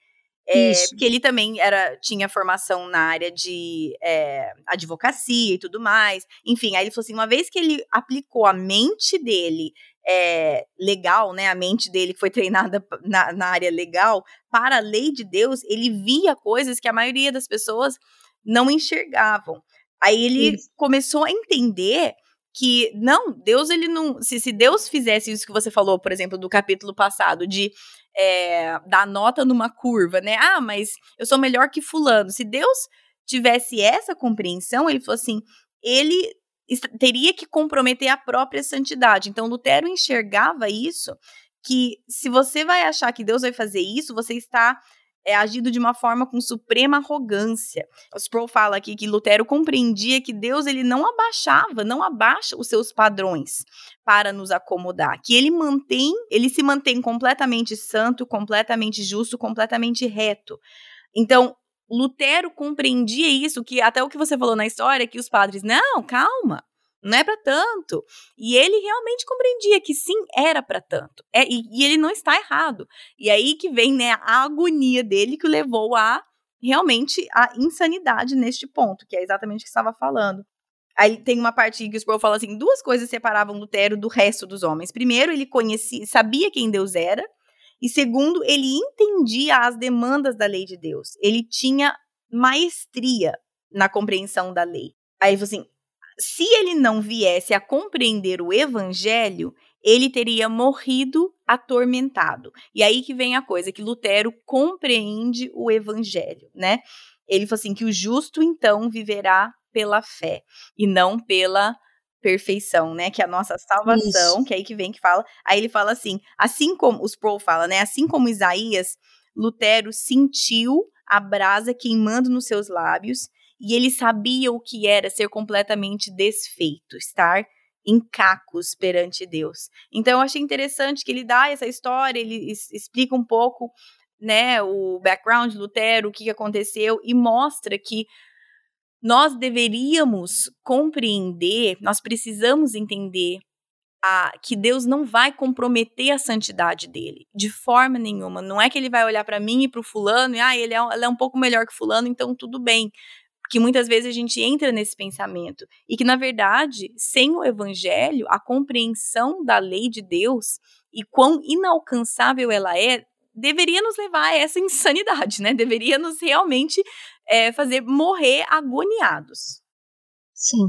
É, porque ele também era, tinha formação na área de é, advocacia e tudo mais. Enfim, aí ele falou assim: uma vez que ele aplicou a mente dele é, legal, né? A mente dele que foi treinada na, na área legal para a lei de Deus, ele via coisas que a maioria das pessoas não enxergavam. Aí ele Isso. começou a entender que não, Deus ele não, se, se Deus fizesse isso que você falou, por exemplo, do capítulo passado de é, dar nota numa curva, né? Ah, mas eu sou melhor que fulano. Se Deus tivesse essa compreensão, ele falou assim, ele teria que comprometer a própria santidade. Então Lutero enxergava isso que se você vai achar que Deus vai fazer isso, você está é de uma forma com suprema arrogância. O Sproul fala aqui que Lutero compreendia que Deus ele não abaixava, não abaixa os seus padrões para nos acomodar, que ele mantém, ele se mantém completamente santo, completamente justo, completamente reto. Então, Lutero compreendia isso, que até o que você falou na história, que os padres, não, calma, não é para tanto. E ele realmente compreendia que sim, era para tanto. É, e, e, ele não está errado. E aí que vem né, a agonia dele que o levou a realmente a insanidade neste ponto, que é exatamente o que estava falando. Aí tem uma parte que o Sproul fala assim: duas coisas separavam Lutero do resto dos homens. Primeiro, ele conhecia, sabia quem Deus era, e segundo, ele entendia as demandas da lei de Deus. Ele tinha maestria na compreensão da lei. Aí assim, se ele não viesse a compreender o evangelho, ele teria morrido atormentado. E aí que vem a coisa que Lutero compreende o evangelho, né? Ele falou assim que o justo então viverá pela fé e não pela perfeição, né? Que é a nossa salvação, Isso. que é aí que vem que fala. Aí ele fala assim, assim como os Pro fala, né? Assim como Isaías, Lutero sentiu a brasa queimando nos seus lábios e ele sabia o que era ser completamente desfeito, estar em cacos perante Deus. Então eu achei interessante que ele dá essa história, ele explica um pouco, né, o background de Lutero, o que aconteceu e mostra que nós deveríamos compreender, nós precisamos entender a, que Deus não vai comprometer a santidade dele, de forma nenhuma. Não é que ele vai olhar para mim e para o fulano e ah, ele é, é um pouco melhor que fulano, então tudo bem que muitas vezes a gente entra nesse pensamento e que na verdade, sem o evangelho, a compreensão da lei de Deus e quão inalcançável ela é, deveria nos levar a essa insanidade, né? Deveria nos realmente é, fazer morrer agoniados. Sim.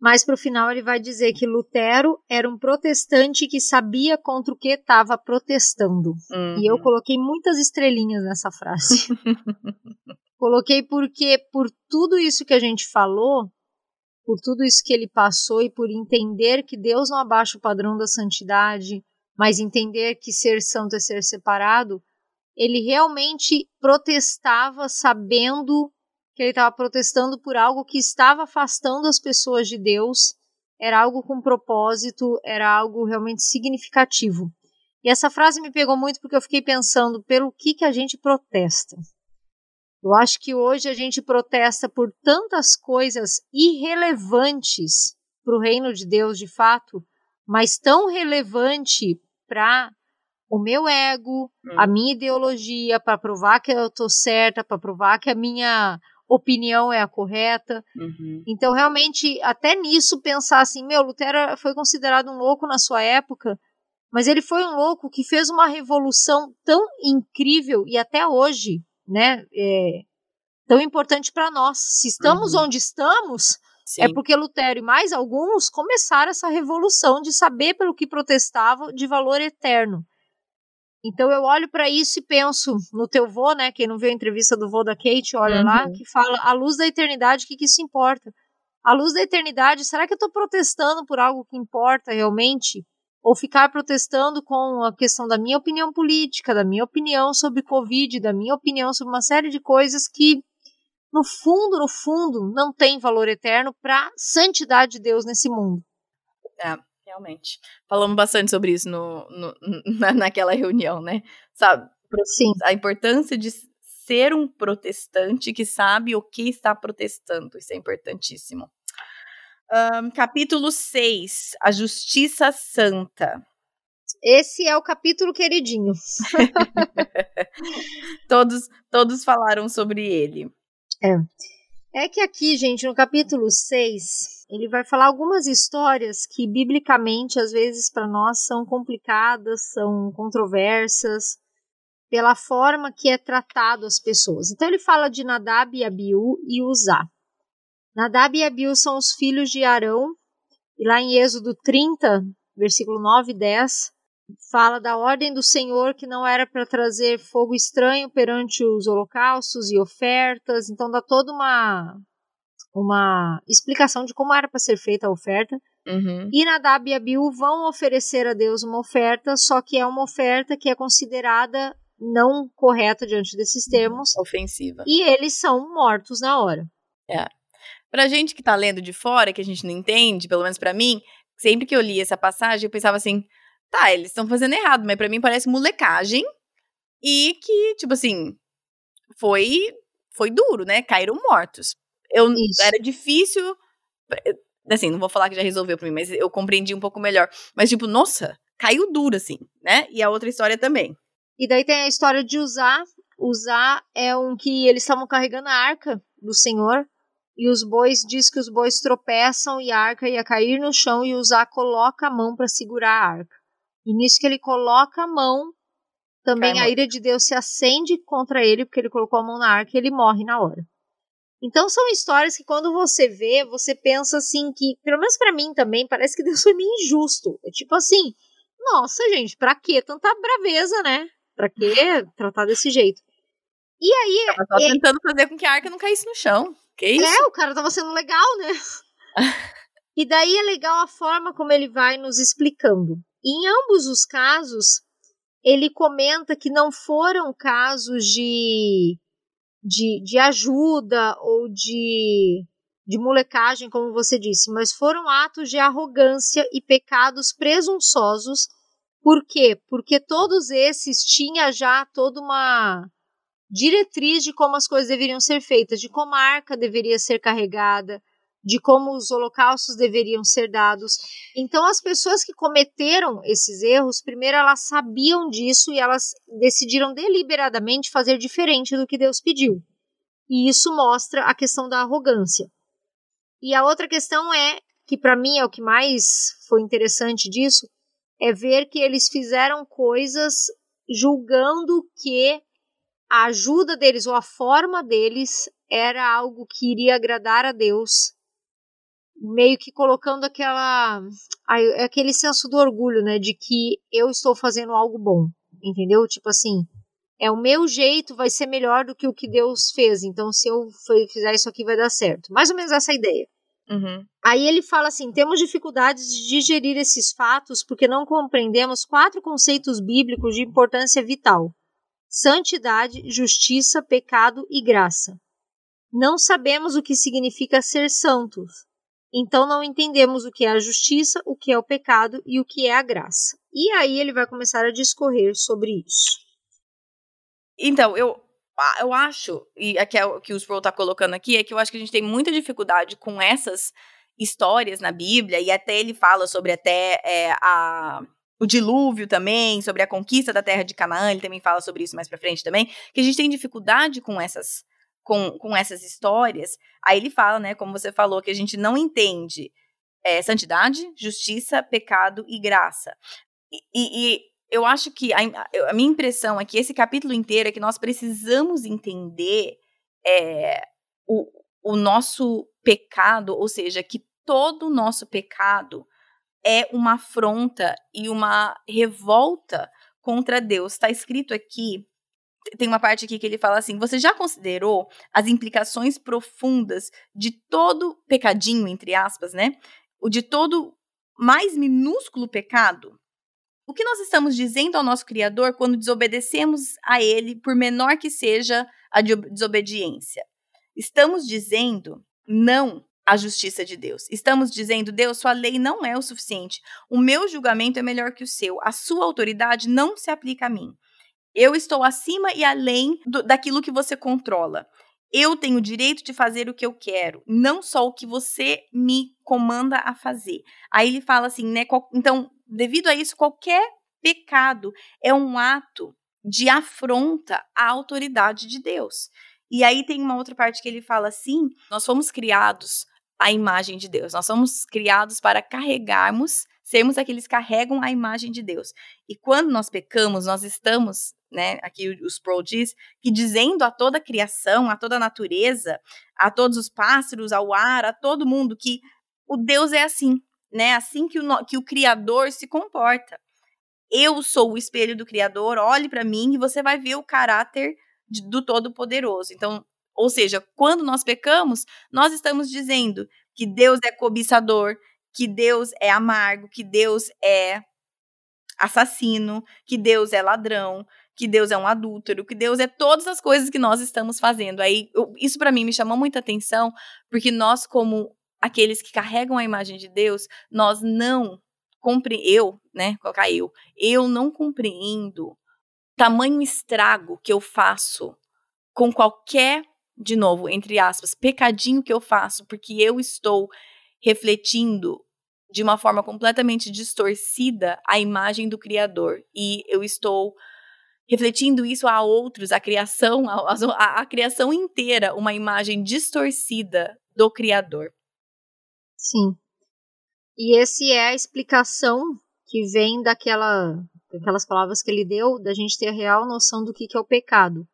Mas para o final ele vai dizer que Lutero era um protestante que sabia contra o que estava protestando. Uhum. E eu uhum. coloquei muitas estrelinhas nessa frase. Coloquei porque, por tudo isso que a gente falou, por tudo isso que ele passou e por entender que Deus não abaixa o padrão da santidade, mas entender que ser santo é ser separado, ele realmente protestava sabendo que ele estava protestando por algo que estava afastando as pessoas de Deus, era algo com propósito, era algo realmente significativo. E essa frase me pegou muito porque eu fiquei pensando pelo que que a gente protesta. Eu acho que hoje a gente protesta por tantas coisas irrelevantes para o reino de Deus de fato, mas tão relevante para o meu ego, hum. a minha ideologia, para provar que eu estou certa, para provar que a minha opinião é a correta. Uhum. Então, realmente, até nisso, pensar assim: meu, Lutero foi considerado um louco na sua época, mas ele foi um louco que fez uma revolução tão incrível e até hoje né, é, tão importante para nós. Se estamos uhum. onde estamos, Sim. é porque Lutero e mais alguns começaram essa revolução de saber pelo que protestavam de valor eterno. Então eu olho para isso e penso no teu vô, né? Quem não viu a entrevista do vô da Kate, olha uhum. lá, que fala a luz da eternidade, o que, que isso importa? A luz da eternidade, será que eu estou protestando por algo que importa realmente? ou ficar protestando com a questão da minha opinião política, da minha opinião sobre Covid, da minha opinião sobre uma série de coisas que, no fundo, no fundo, não tem valor eterno para a santidade de Deus nesse mundo. É, realmente. Falamos bastante sobre isso no, no naquela reunião, né? Sabe? Sim. A importância de ser um protestante que sabe o que está protestando. Isso é importantíssimo. Um, capítulo 6, A Justiça Santa. Esse é o capítulo queridinho. todos, todos falaram sobre ele. É. É que aqui, gente, no capítulo 6, ele vai falar algumas histórias que, biblicamente, às vezes para nós são complicadas, são controversas, pela forma que é tratado as pessoas. Então, ele fala de Nadab e Abiú e Uzá. Nadab e Abiú são os filhos de Arão, e lá em Êxodo 30, versículo 9 e 10, fala da ordem do Senhor que não era para trazer fogo estranho perante os holocaustos e ofertas, então dá toda uma uma explicação de como era para ser feita a oferta. Uhum. E Nadab e Abiú vão oferecer a Deus uma oferta, só que é uma oferta que é considerada não correta diante desses termos. Ofensiva. E eles são mortos na hora. É. Pra gente que tá lendo de fora, que a gente não entende, pelo menos para mim, sempre que eu li essa passagem, eu pensava assim, tá, eles estão fazendo errado, mas para mim parece molecagem e que, tipo assim, foi foi duro, né? Caíram mortos. Eu Isso. era difícil assim, não vou falar que já resolveu pra mim, mas eu compreendi um pouco melhor. Mas tipo, nossa, caiu duro assim, né? E a outra história também. E daí tem a história de usar, usar é um que eles estavam carregando a arca do Senhor e os bois diz que os bois tropeçam e a arca ia cair no chão e Uzá coloca a mão para segurar a arca. E nisso que ele coloca a mão, também Cai a ira de Deus se acende contra ele, porque ele colocou a mão na arca e ele morre na hora. Então são histórias que quando você vê, você pensa assim que, pelo menos para mim também, parece que Deus foi meio injusto. É tipo assim, nossa, gente, pra que tanta braveza, né? Pra que tratar desse jeito? E aí. Tava só é... tentando fazer com que a arca não caísse no chão. Que isso? É, o cara tava sendo legal, né? e daí é legal a forma como ele vai nos explicando. Em ambos os casos, ele comenta que não foram casos de, de, de ajuda ou de, de molecagem, como você disse, mas foram atos de arrogância e pecados presunçosos. Por quê? Porque todos esses tinha já toda uma diretriz de como as coisas deveriam ser feitas, de como a arca deveria ser carregada, de como os holocaustos deveriam ser dados. Então, as pessoas que cometeram esses erros, primeiro elas sabiam disso e elas decidiram deliberadamente fazer diferente do que Deus pediu. E isso mostra a questão da arrogância. E a outra questão é, que para mim é o que mais foi interessante disso, é ver que eles fizeram coisas julgando que a ajuda deles ou a forma deles era algo que iria agradar a Deus, meio que colocando aquela aquele senso do orgulho, né, de que eu estou fazendo algo bom, entendeu? Tipo assim, é o meu jeito vai ser melhor do que o que Deus fez, então se eu fizer isso aqui vai dar certo. Mais ou menos essa ideia. Uhum. Aí ele fala assim: temos dificuldades de digerir esses fatos porque não compreendemos quatro conceitos bíblicos de importância vital santidade, justiça, pecado e graça. Não sabemos o que significa ser santos, então não entendemos o que é a justiça, o que é o pecado e o que é a graça. E aí ele vai começar a discorrer sobre isso. Então, eu, eu acho, e aqui é o que o Sproul está colocando aqui, é que eu acho que a gente tem muita dificuldade com essas histórias na Bíblia, e até ele fala sobre até é, a o dilúvio também, sobre a conquista da terra de Canaã, ele também fala sobre isso mais para frente também, que a gente tem dificuldade com essas com, com essas histórias. Aí ele fala, né, como você falou, que a gente não entende é, santidade, justiça, pecado e graça. E, e, e eu acho que a, a, minha impressão é que esse capítulo inteiro é que nós precisamos entender é, o, o nosso pecado, ou seja, que todo o nosso pecado é uma afronta e uma revolta contra Deus. Está escrito aqui, tem uma parte aqui que ele fala assim: Você já considerou as implicações profundas de todo pecadinho, entre aspas, né? O de todo mais minúsculo pecado? O que nós estamos dizendo ao nosso Criador quando desobedecemos a Ele, por menor que seja a desobediência? Estamos dizendo não a justiça de Deus. Estamos dizendo, Deus, sua lei não é o suficiente. O meu julgamento é melhor que o seu. A sua autoridade não se aplica a mim. Eu estou acima e além do, daquilo que você controla. Eu tenho o direito de fazer o que eu quero, não só o que você me comanda a fazer. Aí ele fala assim, né? Qual, então, devido a isso, qualquer pecado é um ato de afronta à autoridade de Deus. E aí tem uma outra parte que ele fala assim: nós fomos criados a imagem de Deus. Nós somos criados para carregarmos, sermos aqueles que carregam a imagem de Deus. E quando nós pecamos, nós estamos, né, aqui o Sproul diz, que dizendo a toda a criação, a toda a natureza, a todos os pássaros, ao ar, a todo mundo, que o Deus é assim, né, assim que o, que o Criador se comporta. Eu sou o espelho do Criador, olhe para mim e você vai ver o caráter de, do Todo-Poderoso. Então, ou seja, quando nós pecamos, nós estamos dizendo que Deus é cobiçador, que Deus é amargo, que Deus é assassino, que Deus é ladrão, que Deus é um adúltero, que Deus é todas as coisas que nós estamos fazendo. Aí, eu, isso para mim me chamou muita atenção, porque nós, como aqueles que carregam a imagem de Deus, nós não compre eu, né, colocar eu, eu não compreendo tamanho estrago que eu faço com qualquer, de novo, entre aspas, pecadinho que eu faço, porque eu estou refletindo de uma forma completamente distorcida a imagem do Criador. E eu estou refletindo isso a outros, a criação, a, a, a criação inteira, uma imagem distorcida do Criador. Sim. E esse é a explicação que vem daquela, daquelas palavras que ele deu, da gente ter a real noção do que, que é o pecado.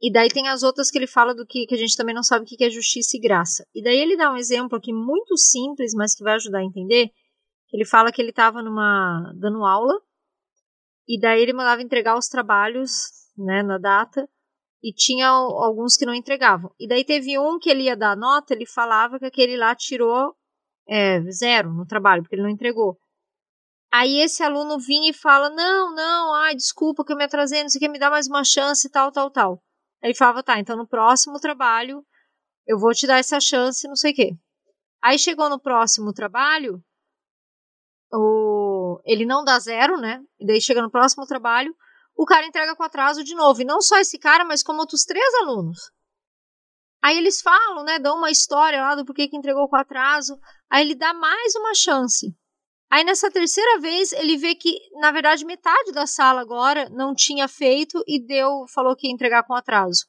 E daí tem as outras que ele fala do que, que a gente também não sabe o que é justiça e graça. E daí ele dá um exemplo aqui muito simples, mas que vai ajudar a entender. Ele fala que ele estava numa dando aula e daí ele mandava entregar os trabalhos, né, na data, e tinha alguns que não entregavam. E daí teve um que ele ia dar nota, ele falava que aquele lá tirou é, zero no trabalho, porque ele não entregou. Aí esse aluno vinha e fala: Não, não, ai, desculpa que eu me atrasei, não sei o que, me dá mais uma chance, tal, tal, tal. Aí ele falava, tá, então no próximo trabalho eu vou te dar essa chance, não sei o quê. Aí chegou no próximo trabalho, o... ele não dá zero, né? E daí chega no próximo trabalho, o cara entrega com atraso de novo. E não só esse cara, mas como outros três alunos. Aí eles falam, né? Dão uma história lá do porquê que entregou com atraso. Aí ele dá mais uma chance. Aí nessa terceira vez ele vê que, na verdade, metade da sala agora não tinha feito e deu, falou que ia entregar com atraso.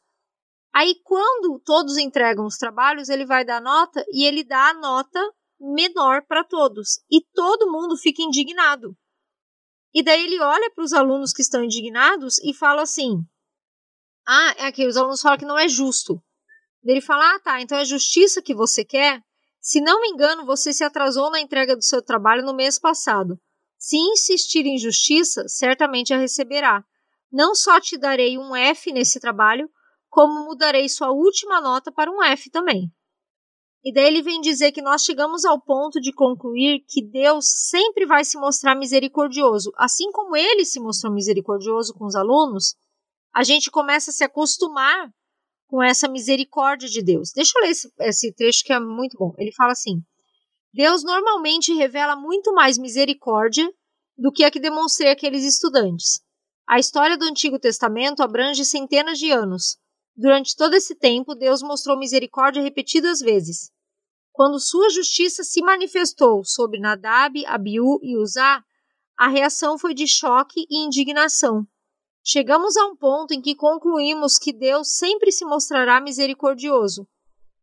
Aí quando todos entregam os trabalhos, ele vai dar nota e ele dá a nota menor para todos. E todo mundo fica indignado. E daí ele olha para os alunos que estão indignados e fala assim: Ah, é aqui, os alunos falam que não é justo. Ele fala: Ah, tá, então é justiça que você quer? Se não me engano, você se atrasou na entrega do seu trabalho no mês passado. Se insistir em justiça, certamente a receberá. Não só te darei um F nesse trabalho, como mudarei sua última nota para um F também. E daí ele vem dizer que nós chegamos ao ponto de concluir que Deus sempre vai se mostrar misericordioso. Assim como ele se mostrou misericordioso com os alunos, a gente começa a se acostumar com essa misericórdia de Deus. Deixa eu ler esse, esse trecho que é muito bom. Ele fala assim: Deus normalmente revela muito mais misericórdia do que a que demonstrei àqueles estudantes. A história do Antigo Testamento abrange centenas de anos. Durante todo esse tempo, Deus mostrou misericórdia repetidas vezes. Quando sua justiça se manifestou sobre Nadab, Abiú e Uzá, a reação foi de choque e indignação. Chegamos a um ponto em que concluímos que Deus sempre se mostrará misericordioso.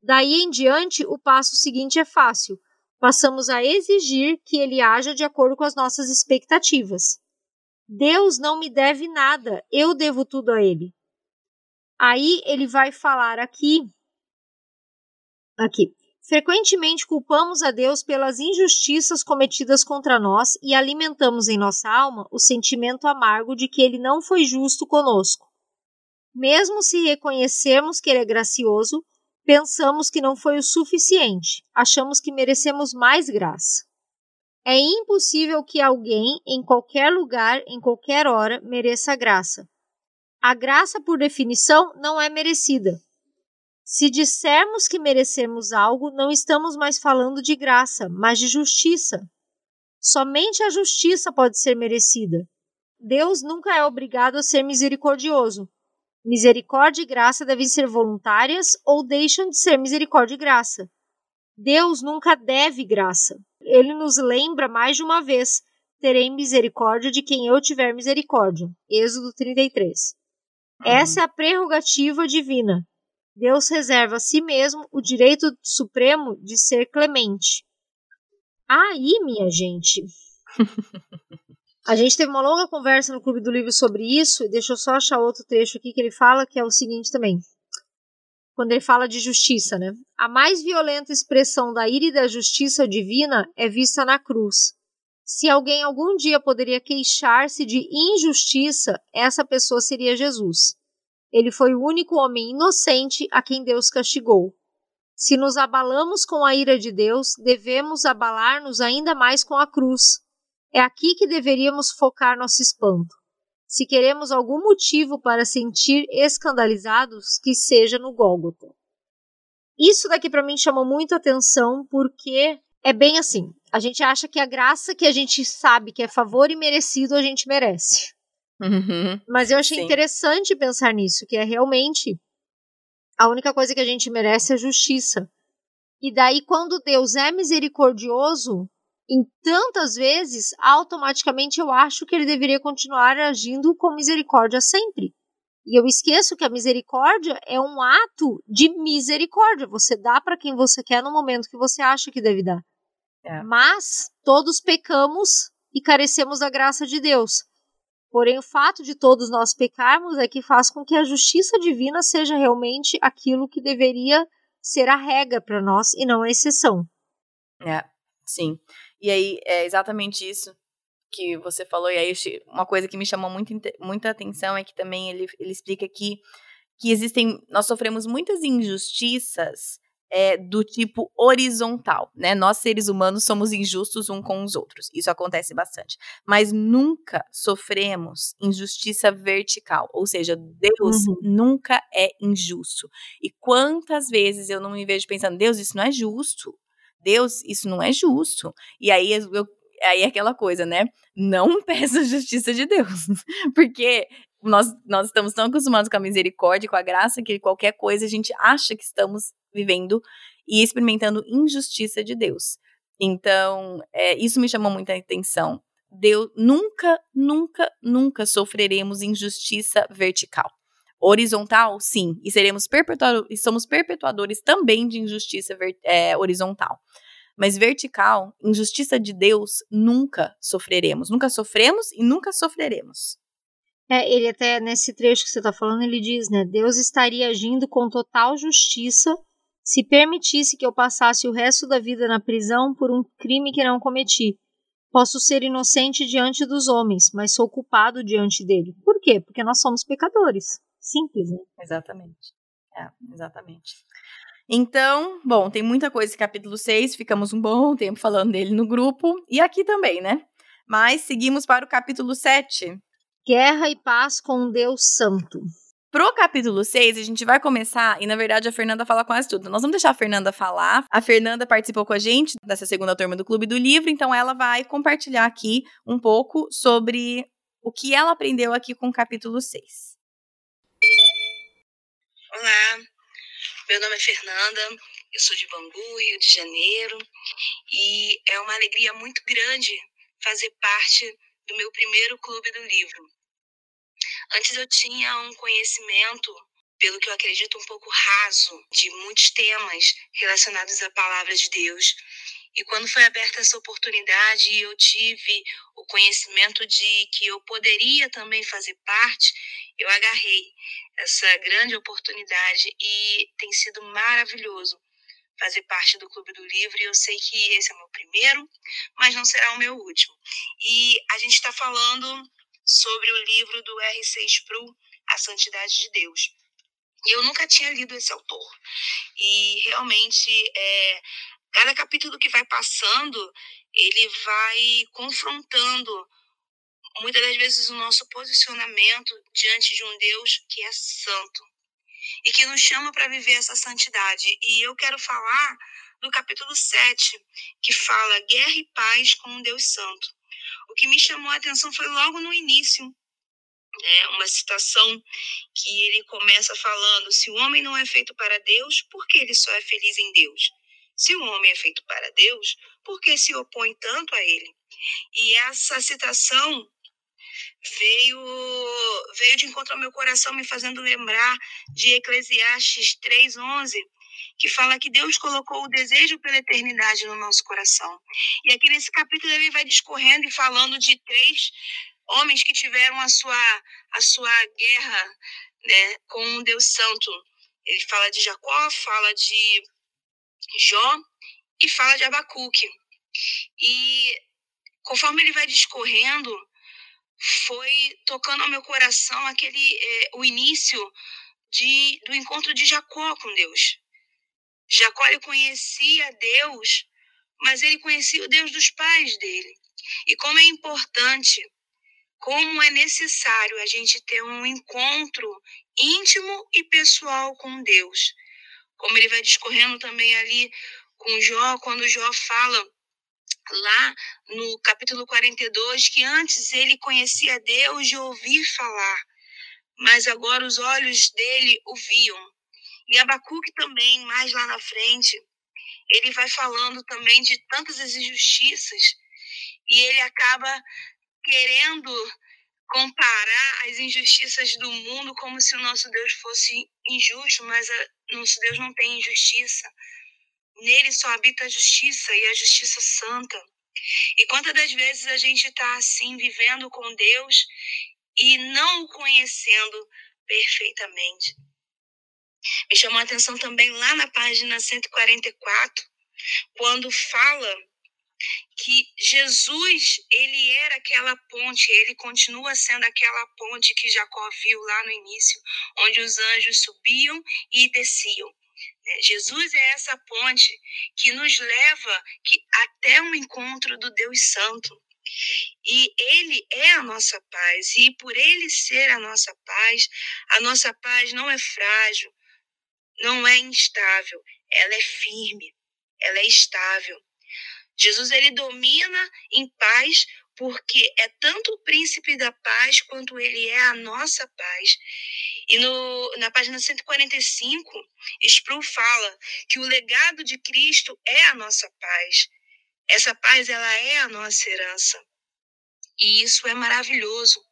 Daí em diante, o passo seguinte é fácil. Passamos a exigir que ele haja de acordo com as nossas expectativas. Deus não me deve nada, eu devo tudo a ele. Aí ele vai falar aqui aqui. Frequentemente culpamos a Deus pelas injustiças cometidas contra nós e alimentamos em nossa alma o sentimento amargo de que ele não foi justo conosco. Mesmo se reconhecermos que ele é gracioso, pensamos que não foi o suficiente, achamos que merecemos mais graça. É impossível que alguém, em qualquer lugar, em qualquer hora, mereça graça. A graça, por definição, não é merecida. Se dissermos que merecemos algo, não estamos mais falando de graça, mas de justiça. Somente a justiça pode ser merecida. Deus nunca é obrigado a ser misericordioso. Misericórdia e graça devem ser voluntárias ou deixam de ser misericórdia e graça. Deus nunca deve graça. Ele nos lembra mais de uma vez: terei misericórdia de quem eu tiver misericórdia. Êxodo 33. Essa é a prerrogativa divina. Deus reserva a si mesmo o direito supremo de ser clemente. Aí, minha gente, a gente teve uma longa conversa no Clube do Livro sobre isso, e deixa eu só achar outro trecho aqui que ele fala, que é o seguinte também. Quando ele fala de justiça, né? A mais violenta expressão da ira e da justiça divina é vista na cruz. Se alguém algum dia poderia queixar-se de injustiça, essa pessoa seria Jesus. Ele foi o único homem inocente a quem Deus castigou. Se nos abalamos com a ira de Deus, devemos abalar-nos ainda mais com a cruz. É aqui que deveríamos focar nosso espanto. Se queremos algum motivo para sentir escandalizados, que seja no Gólgota. Isso daqui para mim chamou muito atenção porque é bem assim. A gente acha que a graça que a gente sabe que é favor e merecido a gente merece. Uhum. Mas eu achei Sim. interessante pensar nisso, que é realmente a única coisa que a gente merece é justiça. E daí, quando Deus é misericordioso, em tantas vezes, automaticamente eu acho que ele deveria continuar agindo com misericórdia sempre. E eu esqueço que a misericórdia é um ato de misericórdia. Você dá para quem você quer no momento que você acha que deve dar. É. Mas todos pecamos e carecemos da graça de Deus. Porém, o fato de todos nós pecarmos é que faz com que a justiça divina seja realmente aquilo que deveria ser a regra para nós e não a exceção. É, sim. E aí, é exatamente isso que você falou. E aí, uma coisa que me chamou muito, muita atenção é que também ele, ele explica aqui que existem. Nós sofremos muitas injustiças é, do tipo horizontal, né? Nós, seres humanos, somos injustos um com os outros. Isso acontece bastante. Mas nunca sofremos injustiça vertical. Ou seja, Deus Uhum. nunca é injusto. E quantas vezes eu não me vejo pensando, Deus, isso não é justo. Deus, isso não é justo. E aí eu, aí é aquela coisa, né? Não peça justiça de Deus. Porque nós, nós estamos tão acostumados com a misericórdia, com a graça, que qualquer coisa a gente acha que estamos vivendo e experimentando injustiça de Deus. Então, é, isso me chamou muita atenção. Deus nunca, nunca, nunca sofreremos injustiça vertical. Horizontal, sim, e seremos e somos perpetuadores também de injustiça é, horizontal. Mas vertical, injustiça de Deus, nunca sofreremos. Nunca sofremos e nunca sofreremos. É, ele até nesse trecho que você está falando, ele diz, né? Deus estaria agindo com total justiça se permitisse que eu passasse o resto da vida na prisão por um crime que não cometi. Posso ser inocente diante dos homens, mas sou culpado diante dele. Por quê? Porque nós somos pecadores. Simples, né? Exatamente. É, exatamente. Então, bom, tem muita coisa esse capítulo 6, ficamos um bom tempo falando dele no grupo, e aqui também, né? Mas seguimos para o capítulo 7. Guerra e paz com um Deus santo. Pro capítulo 6, a gente vai começar, e na verdade a Fernanda fala quase tudo. Nós vamos deixar a Fernanda falar. A Fernanda participou com a gente dessa segunda turma do Clube do Livro, então ela vai compartilhar aqui um pouco sobre o que ela aprendeu aqui com o capítulo 6. Olá, meu nome é Fernanda, eu sou de Bangu, Rio de Janeiro, e é uma alegria muito grande fazer parte do meu primeiro clube do livro. Antes eu tinha um conhecimento, pelo que eu acredito, um pouco raso de muitos temas relacionados à palavra de Deus. E quando foi aberta essa oportunidade e eu tive o conhecimento de que eu poderia também fazer parte, eu agarrei essa grande oportunidade e tem sido maravilhoso fazer parte do Clube do Livro. E eu sei que esse é o meu primeiro, mas não será o meu último. E a gente está falando sobre o livro do R6 Spru, A Santidade de Deus. E eu nunca tinha lido esse autor. E realmente, é, cada capítulo que vai passando, ele vai confrontando muitas das vezes o nosso posicionamento diante de um Deus que é santo e que nos chama para viver essa santidade. E eu quero falar do capítulo 7, que fala guerra e paz com um Deus santo. O que me chamou a atenção foi logo no início, né, uma citação que ele começa falando: se o homem não é feito para Deus, por que ele só é feliz em Deus? Se o homem é feito para Deus, por que se opõe tanto a ele? E essa citação veio veio de encontro ao meu coração, me fazendo lembrar de Eclesiastes 3:11, que fala que Deus colocou o desejo pela eternidade no nosso coração. E aqui nesse capítulo ele vai discorrendo e falando de três homens que tiveram a sua a sua guerra, né, com um Deus santo. Ele fala de Jacó, fala de Jó e fala de Abacuque. E conforme ele vai discorrendo, foi tocando ao meu coração aquele é, o início de, do encontro de Jacó com Deus. Jacó ele conhecia Deus, mas ele conhecia o Deus dos pais dele. E como é importante como é necessário a gente ter um encontro íntimo e pessoal com Deus. Como ele vai discorrendo também ali com Jó, quando Jó fala lá no capítulo 42 que antes ele conhecia Deus de ouvir falar, mas agora os olhos dele o viam. E Abacuque também, mais lá na frente, ele vai falando também de tantas injustiças e ele acaba querendo comparar as injustiças do mundo como se o nosso Deus fosse injusto, mas o nosso Deus não tem injustiça. Nele só habita a justiça e a justiça santa. E quantas das vezes a gente está assim, vivendo com Deus e não o conhecendo perfeitamente? Me chamou a atenção também lá na página 144, quando fala que Jesus, ele era aquela ponte, ele continua sendo aquela ponte que Jacó viu lá no início, onde os anjos subiam e desciam. É, Jesus é essa ponte que nos leva que, até um encontro do Deus Santo. E Ele é a nossa paz, e por Ele ser a nossa paz, a nossa paz não é frágil, não é instável, ela é firme, ela é estável. Jesus ele domina em paz porque é tanto o príncipe da paz quanto ele é a nossa paz. E no, na página 145, Sproul fala que o legado de Cristo é a nossa paz. Essa paz ela é a nossa herança. E isso é maravilhoso.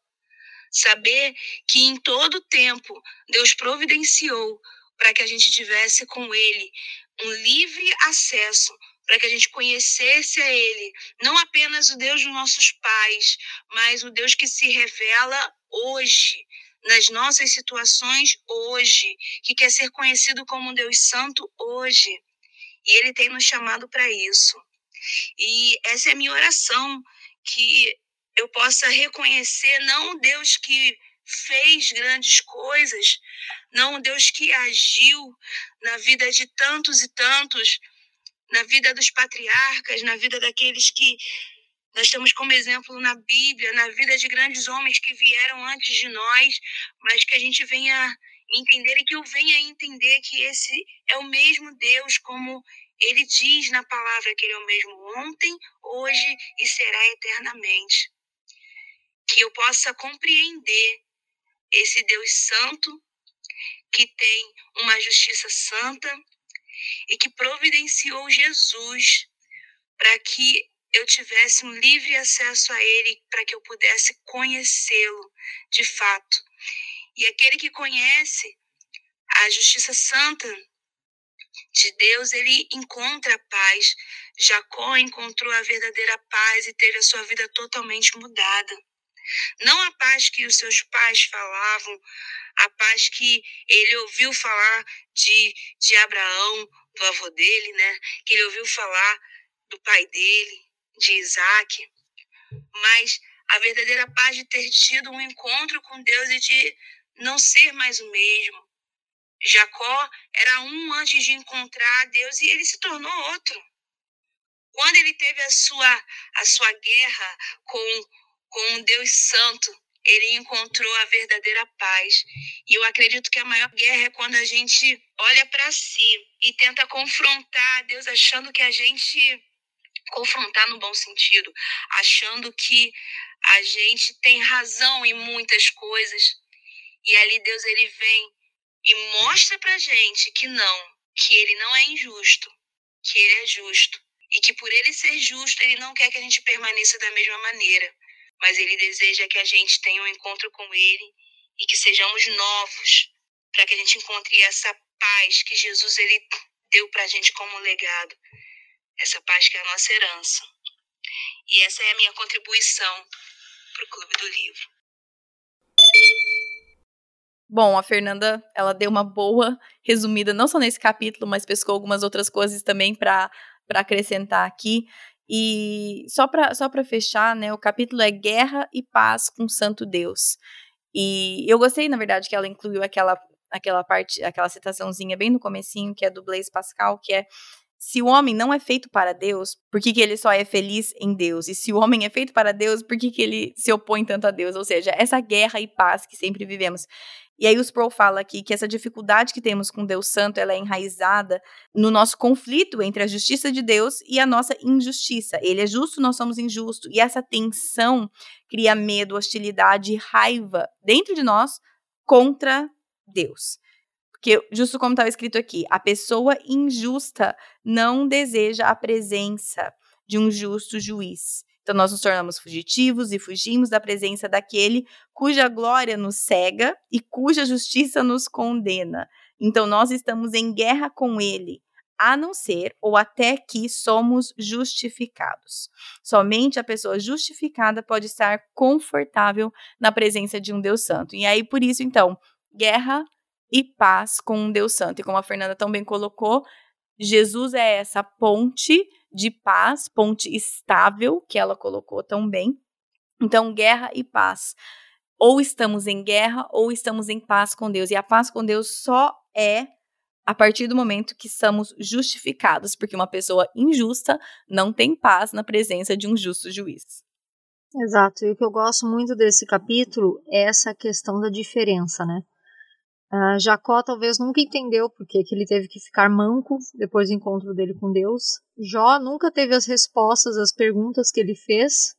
Saber que em todo tempo Deus providenciou para que a gente tivesse com ele um livre acesso para que a gente conhecesse a Ele, não apenas o Deus dos nossos pais, mas o Deus que se revela hoje, nas nossas situações hoje, que quer ser conhecido como um Deus Santo hoje. E Ele tem nos chamado para isso. E essa é a minha oração, que eu possa reconhecer não o Deus que fez grandes coisas, não o Deus que agiu na vida de tantos e tantos, na vida dos patriarcas, na vida daqueles que nós temos como exemplo na Bíblia, na vida de grandes homens que vieram antes de nós, mas que a gente venha entender e que eu venha entender que esse é o mesmo Deus, como ele diz na palavra que ele é o mesmo ontem, hoje e será eternamente. Que eu possa compreender esse Deus santo que tem uma justiça santa, e que providenciou Jesus para que eu tivesse um livre acesso a Ele, para que eu pudesse conhecê-lo de fato. E aquele que conhece a justiça santa de Deus, ele encontra paz. Jacó encontrou a verdadeira paz e teve a sua vida totalmente mudada. Não a paz que os seus pais falavam, a paz que ele ouviu falar de, de Abraão, do avô dele, né? Que ele ouviu falar do pai dele, de Isaac. Mas a verdadeira paz de ter tido um encontro com Deus e de não ser mais o mesmo. Jacó era um antes de encontrar Deus e ele se tornou outro. Quando ele teve a sua, a sua guerra com, com um Deus Santo, ele encontrou a verdadeira paz. E eu acredito que a maior guerra é quando a gente olha para si e tenta confrontar Deus achando que a gente confrontar no bom sentido, achando que a gente tem razão em muitas coisas. E ali Deus ele vem e mostra pra gente que não, que ele não é injusto, que ele é justo. E que por ele ser justo, ele não quer que a gente permaneça da mesma maneira mas ele deseja que a gente tenha um encontro com ele e que sejamos novos, para que a gente encontre essa paz que Jesus ele deu para a gente como legado, essa paz que é a nossa herança. E essa é a minha contribuição para o Clube do Livro. Bom, a Fernanda, ela deu uma boa resumida, não só nesse capítulo, mas pescou algumas outras coisas também para acrescentar aqui. E só para só fechar, né, o capítulo é Guerra e Paz com Santo Deus. E eu gostei, na verdade, que ela incluiu aquela, aquela parte, aquela citaçãozinha bem no comecinho, que é do Blaise Pascal, que é, se o homem não é feito para Deus, por que, que ele só é feliz em Deus? E se o homem é feito para Deus, por que, que ele se opõe tanto a Deus? Ou seja, essa guerra e paz que sempre vivemos. E aí o Sproul fala aqui que essa dificuldade que temos com Deus Santo, ela é enraizada no nosso conflito entre a justiça de Deus e a nossa injustiça. Ele é justo, nós somos injustos. E essa tensão cria medo, hostilidade e raiva dentro de nós contra Deus. Porque, justo como estava escrito aqui, a pessoa injusta não deseja a presença de um justo juiz. Então, nós nos tornamos fugitivos e fugimos da presença daquele cuja glória nos cega e cuja justiça nos condena. Então, nós estamos em guerra com ele, a não ser ou até que somos justificados. Somente a pessoa justificada pode estar confortável na presença de um Deus Santo. E aí, por isso, então, guerra e paz com um Deus Santo. E como a Fernanda também colocou, Jesus é essa ponte de paz, ponte estável, que ela colocou tão bem. Então, guerra e paz. Ou estamos em guerra ou estamos em paz com Deus. E a paz com Deus só é a partir do momento que somos justificados, porque uma pessoa injusta não tem paz na presença de um justo juiz. Exato. E o que eu gosto muito desse capítulo é essa questão da diferença, né? Uh, Jacó talvez nunca entendeu porque que ele teve que ficar manco depois do encontro dele com Deus. Jó nunca teve as respostas às perguntas que ele fez.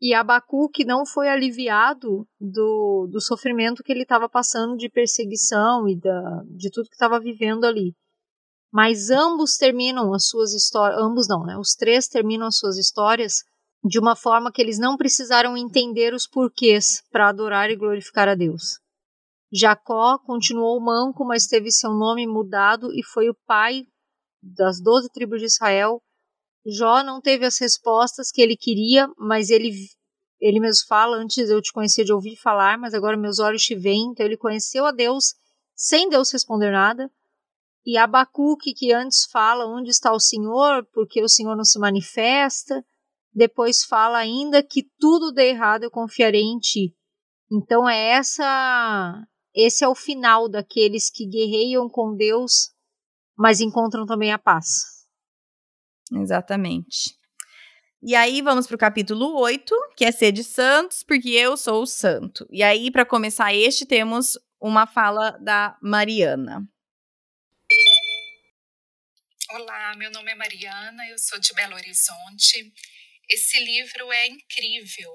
E Abacuque não foi aliviado do, do sofrimento que ele estava passando de perseguição e da, de tudo que estava vivendo ali. Mas ambos terminam as suas histórias, ambos não, né? Os três terminam as suas histórias de uma forma que eles não precisaram entender os porquês para adorar e glorificar a Deus. Jacó continuou manco, mas teve seu nome mudado e foi o pai das doze tribos de Israel. Jó não teve as respostas que ele queria, mas ele, ele mesmo fala: Antes eu te conhecia de ouvir falar, mas agora meus olhos te veem. Então ele conheceu a Deus sem Deus responder nada. E Abacuque, que antes fala: Onde está o Senhor? Porque o Senhor não se manifesta. Depois fala ainda que tudo dê errado, eu confiarei em ti. Então é essa esse é o final daqueles que guerreiam com Deus, mas encontram também a paz. Exatamente. E aí vamos para o capítulo 8, que é ser de santos, porque eu sou o santo. E aí, para começar este, temos uma fala da Mariana. Olá, meu nome é Mariana, eu sou de Belo Horizonte. Esse livro é incrível,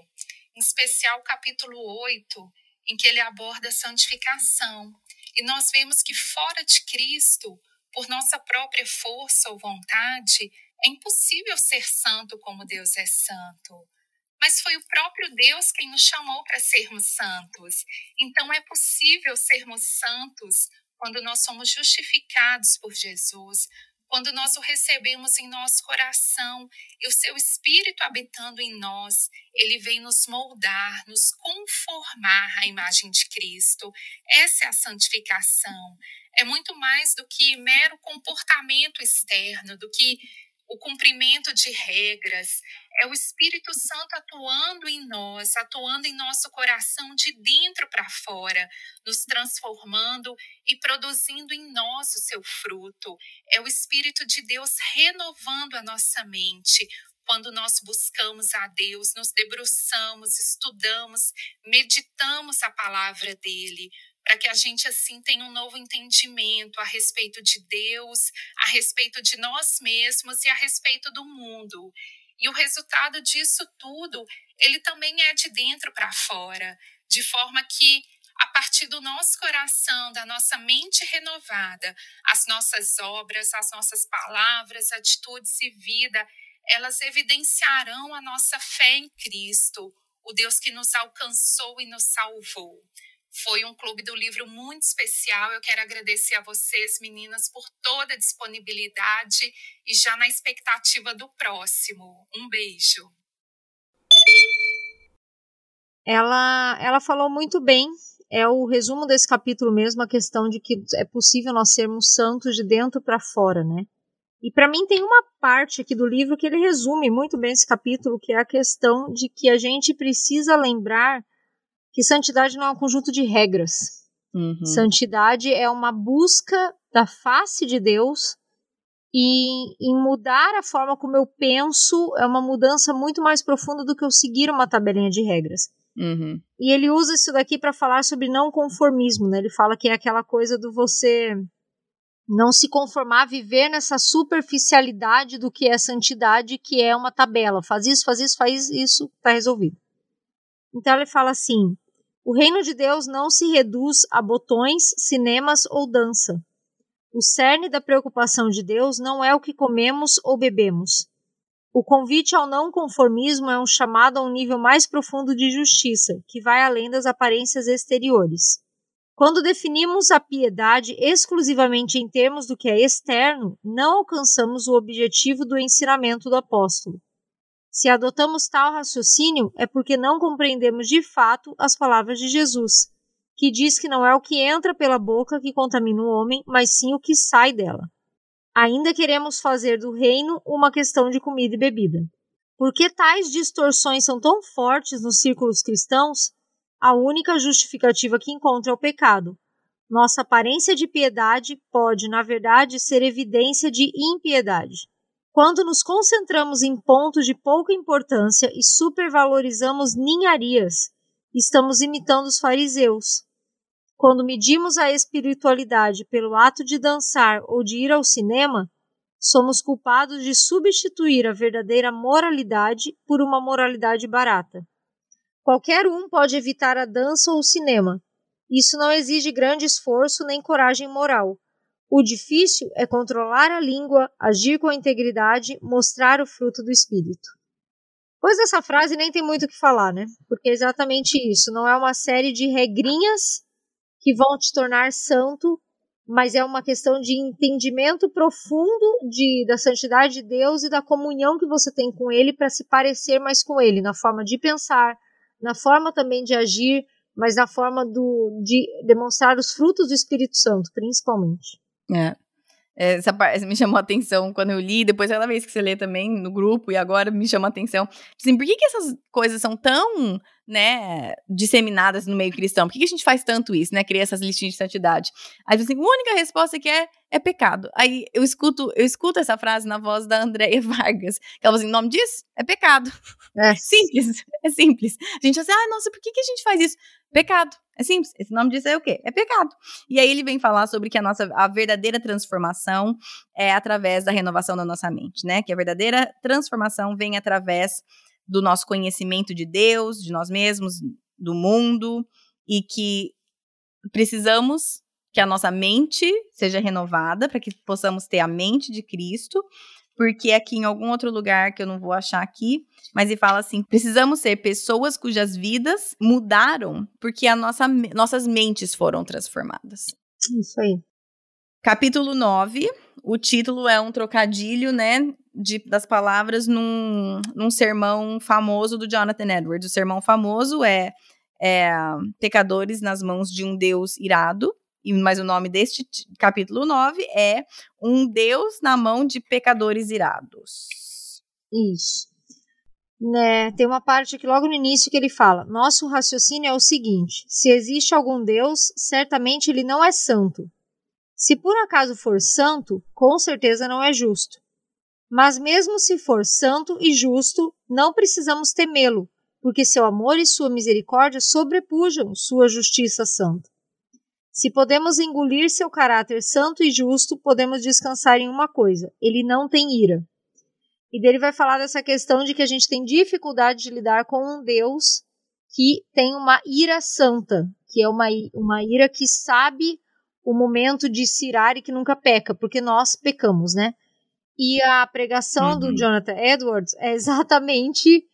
em especial o capítulo 8, em que ele aborda a santificação. E nós vemos que fora de Cristo, por nossa própria força ou vontade, é impossível ser santo como Deus é santo. Mas foi o próprio Deus quem nos chamou para sermos santos. Então é possível sermos santos quando nós somos justificados por Jesus, quando nós o recebemos em nosso coração e o seu Espírito habitando em nós, ele vem nos moldar, nos conformar à imagem de Cristo. Essa é a santificação. É muito mais do que mero comportamento externo, do que o cumprimento de regras, é o Espírito Santo atuando em nós, atuando em nosso coração de dentro para fora, nos transformando e produzindo em nós o seu fruto. É o Espírito de Deus renovando a nossa mente, quando nós buscamos a Deus, nos debruçamos, estudamos, meditamos a palavra dele, para que a gente assim tenha um novo entendimento a respeito de Deus, a respeito de nós mesmos e a respeito do mundo. E o resultado disso tudo, ele também é de dentro para fora, de forma que a partir do nosso coração, da nossa mente renovada, as nossas obras, as nossas palavras, atitudes e vida, elas evidenciarão a nossa fé em Cristo, o Deus que nos alcançou e nos salvou. Foi um clube do livro muito especial. Eu quero agradecer a vocês, meninas, por toda a disponibilidade e já na expectativa do próximo. Um beijo. Ela, ela falou muito bem. É o resumo desse capítulo mesmo, a questão de que é possível nós sermos santos de dentro para fora, né? E para mim tem uma parte aqui do livro que ele resume muito bem esse capítulo, que é a questão de que a gente precisa lembrar que santidade não é um conjunto de regras. Uhum. Santidade é uma busca da face de Deus e em mudar a forma como eu penso é uma mudança muito mais profunda do que eu seguir uma tabelinha de regras. Uhum. E ele usa isso daqui para falar sobre não conformismo, né? Ele fala que é aquela coisa do você não se conformar, viver nessa superficialidade do que é santidade, que é uma tabela. Faz isso, faz isso, faz isso, tá resolvido. Então ele fala assim: o reino de Deus não se reduz a botões, cinemas ou dança. O cerne da preocupação de Deus não é o que comemos ou bebemos. O convite ao não conformismo é um chamado a um nível mais profundo de justiça, que vai além das aparências exteriores. Quando definimos a piedade exclusivamente em termos do que é externo, não alcançamos o objetivo do ensinamento do apóstolo. Se adotamos tal raciocínio, é porque não compreendemos de fato as palavras de Jesus, que diz que não é o que entra pela boca que contamina o homem, mas sim o que sai dela. Ainda queremos fazer do reino uma questão de comida e bebida. Por que tais distorções são tão fortes nos círculos cristãos? A única justificativa que encontra é o pecado. Nossa aparência de piedade pode, na verdade, ser evidência de impiedade. Quando nos concentramos em pontos de pouca importância e supervalorizamos ninharias, estamos imitando os fariseus. Quando medimos a espiritualidade pelo ato de dançar ou de ir ao cinema, somos culpados de substituir a verdadeira moralidade por uma moralidade barata. Qualquer um pode evitar a dança ou o cinema. Isso não exige grande esforço nem coragem moral. O difícil é controlar a língua, agir com integridade, mostrar o fruto do espírito. Pois essa frase nem tem muito o que falar, né? Porque é exatamente isso. Não é uma série de regrinhas que vão te tornar santo, mas é uma questão de entendimento profundo de, da santidade de Deus e da comunhão que você tem com Ele para se parecer mais com Ele, na forma de pensar, na forma também de agir, mas na forma do, de demonstrar os frutos do Espírito Santo, principalmente. É. Essa parte me chamou a atenção quando eu li, depois aquela vez que você lê também no grupo, e agora me chamou a atenção. Assim, por que, que essas coisas são tão, né, disseminadas no meio cristão? Por que, que a gente faz tanto isso, né? Cria essas listinhas de santidade. Aí, assim, a única resposta que é, é pecado. Aí eu escuto, eu escuto essa frase na voz da Andréia Vargas, que ela fala assim, o nome disso é pecado. É. Simples, é simples. A gente fala assim, ah, nossa, por que, que a gente faz isso? Pecado. É simples. Esse nome disso é o quê? É pecado. E aí ele vem falar sobre que a nossa a verdadeira transformação é através da renovação da nossa mente, né? Que a verdadeira transformação vem através do nosso conhecimento de Deus, de nós mesmos, do mundo e que precisamos que a nossa mente seja renovada para que possamos ter a mente de Cristo porque aqui em algum outro lugar que eu não vou achar aqui, mas ele fala assim: precisamos ser pessoas cujas vidas mudaram porque a nossa, nossas mentes foram transformadas. Isso aí. Capítulo 9, o título é um trocadilho, né, de, das palavras num, num sermão famoso do Jonathan Edwards. O sermão famoso é, é Pecadores nas mãos de um Deus irado, mas o nome deste capítulo 9 é Um Deus na mão de pecadores irados. Isso. Né, tem uma parte aqui logo no início que ele fala: Nosso raciocínio é o seguinte: se existe algum Deus, certamente ele não é santo. Se por acaso for santo, com certeza não é justo. Mas mesmo se for santo e justo, não precisamos temê-lo, porque seu amor e sua misericórdia sobrepujam sua justiça santa. Se podemos engolir seu caráter santo e justo, podemos descansar em uma coisa: ele não tem ira. E dele vai falar dessa questão de que a gente tem dificuldade de lidar com um Deus que tem uma ira santa, que é uma, uma ira que sabe o momento de se irar e que nunca peca, porque nós pecamos, né? E a pregação uhum. do Jonathan Edwards é exatamente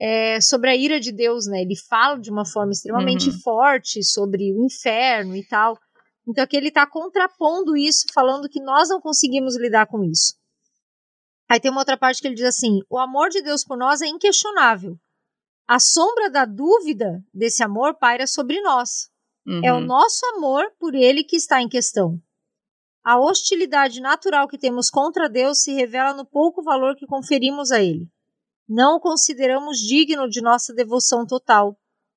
é, sobre a ira de Deus, né? Ele fala de uma forma extremamente uhum. forte sobre o inferno e tal. Então aqui ele está contrapondo isso, falando que nós não conseguimos lidar com isso. Aí tem uma outra parte que ele diz assim: o amor de Deus por nós é inquestionável. A sombra da dúvida desse amor paira sobre nós. Uhum. É o uhum. nosso amor por ele que está em questão. A hostilidade natural que temos contra Deus se revela no pouco valor que conferimos a ele. Não o consideramos digno de nossa devoção total.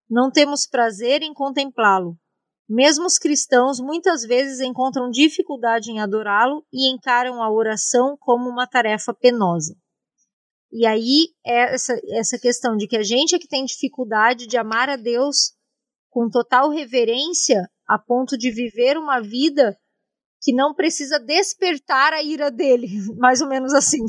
Não temos prazer em contemplá-lo. Mesmo os cristãos muitas vezes encontram dificuldade em adorá-lo e encaram a oração como uma tarefa penosa. E aí essa, essa questão de que a gente é que tem dificuldade de amar a Deus com total reverência a ponto de viver uma vida que não precisa despertar a ira dele, mais ou menos assim.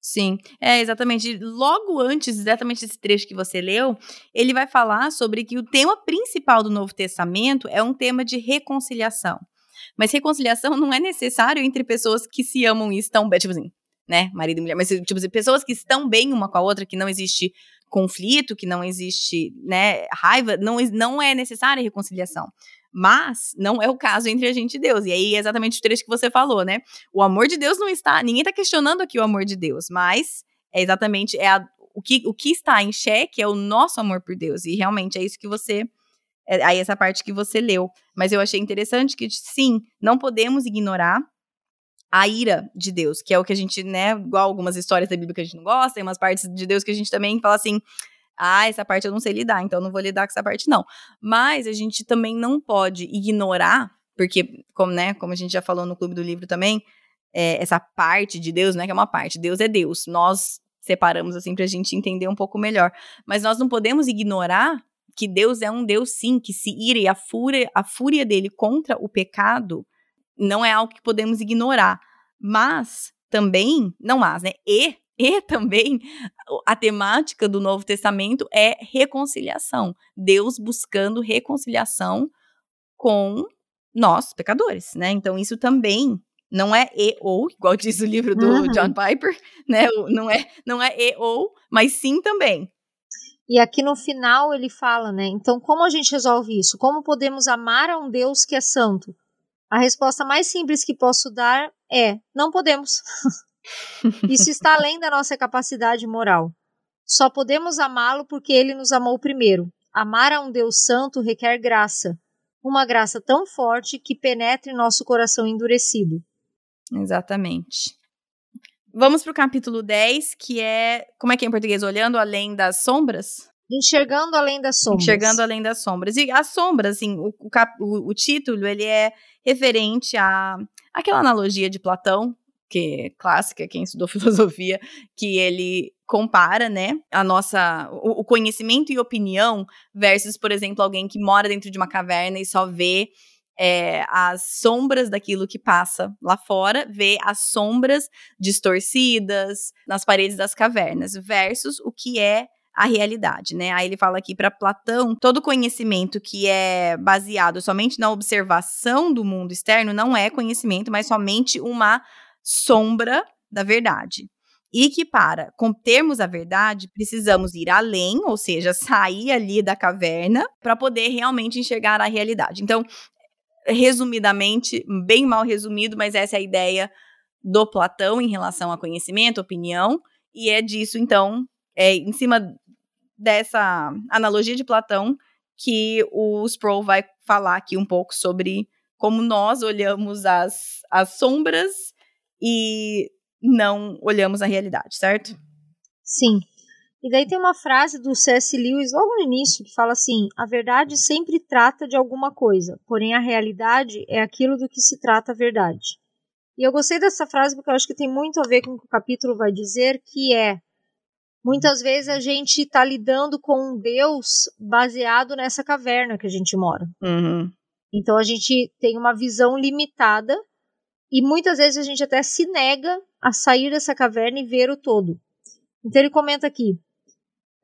Sim, é exatamente. Logo antes, exatamente esse trecho que você leu, ele vai falar sobre que o tema principal do Novo Testamento é um tema de reconciliação. Mas reconciliação não é necessário entre pessoas que se amam e estão bem, tipo assim, né, marido e mulher, mas tipo assim, pessoas que estão bem uma com a outra, que não existe conflito, que não existe, né, raiva, não, não é necessária reconciliação. Mas não é o caso entre a gente e Deus. E aí é exatamente o trecho que você falou, né? O amor de Deus não está. Ninguém está questionando aqui o amor de Deus, mas é exatamente é a, o, que, o que está em xeque é o nosso amor por Deus. E realmente é isso que você. É, aí essa parte que você leu. Mas eu achei interessante que, sim, não podemos ignorar a ira de Deus, que é o que a gente, né, igual algumas histórias da Bíblia que a gente não gosta, tem umas partes de Deus que a gente também fala assim, ah, essa parte eu não sei lidar, então não vou lidar com essa parte não. Mas a gente também não pode ignorar, porque como, né, como a gente já falou no clube do livro também, é, essa parte de Deus, não é que é uma parte, Deus é Deus. Nós separamos assim pra gente entender um pouco melhor, mas nós não podemos ignorar que Deus é um Deus sim, que se ira e a fúria, a fúria dele contra o pecado não é algo que podemos ignorar. Mas também, não mas, né? E e também a temática do Novo Testamento é reconciliação. Deus buscando reconciliação com nós, pecadores, né? Então isso também não é e ou, igual diz o livro do uhum. John Piper, né? Não é, não é e ou, mas sim também. E aqui no final ele fala, né? Então, como a gente resolve isso? Como podemos amar a um Deus que é santo? A resposta mais simples que posso dar é: não podemos. Isso está além da nossa capacidade moral. Só podemos amá-lo porque ele nos amou primeiro. Amar a um Deus santo requer graça, uma graça tão forte que penetre nosso coração endurecido. Exatamente. Vamos para o capítulo 10, que é. Como é que é em português? Olhando além das sombras? Enxergando além das sombras. Enxergando além das sombras. E as sombras, assim, o, o, o título, ele é referente a aquela analogia de Platão, que é clássica, quem estudou filosofia, que ele compara, né, a nossa, o, o, conhecimento e opinião versus, por exemplo, alguém que mora dentro de uma caverna e só vê é, as sombras daquilo que passa lá fora, vê as sombras distorcidas nas paredes das cavernas, versus o que é a realidade, né? Aí ele fala aqui para Platão, todo conhecimento que é baseado somente na observação do mundo externo não é conhecimento, mas somente uma sombra da verdade. E que para termos a verdade, precisamos ir além, ou seja, sair ali da caverna para poder realmente enxergar a realidade. Então, resumidamente, bem mal resumido, mas essa é a ideia do Platão em relação a conhecimento, opinião, e é disso, então, é em cima dessa analogia de Platão que o Sproul vai falar aqui um pouco sobre como nós olhamos as, as sombras e não olhamos a realidade, certo? Sim. E daí tem uma frase do C.S. Lewis logo no início que fala assim: a verdade sempre trata de alguma coisa, porém a realidade é aquilo do que se trata a verdade. E eu gostei dessa frase porque eu acho que tem muito a ver com o que o capítulo vai dizer, que é muitas vezes a gente está lidando com um Deus baseado nessa caverna que a gente mora. Uhum. Então a gente tem uma visão limitada e muitas vezes a gente até se nega a sair dessa caverna e ver o todo. Então ele comenta aqui: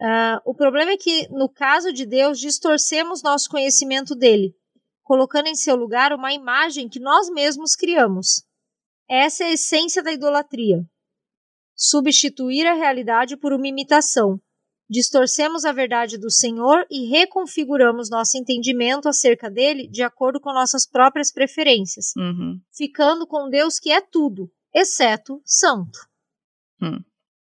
uh, o problema é que, no caso de Deus, distorcemos nosso conhecimento dele, colocando em seu lugar uma imagem que nós mesmos criamos. Essa é a essência da idolatria. Substituir a realidade por uma imitação, distorcemos a verdade do Senhor e reconfiguramos nosso entendimento acerca dele de acordo com nossas próprias preferências, uhum. ficando com Deus que é tudo, exceto santo. Hum.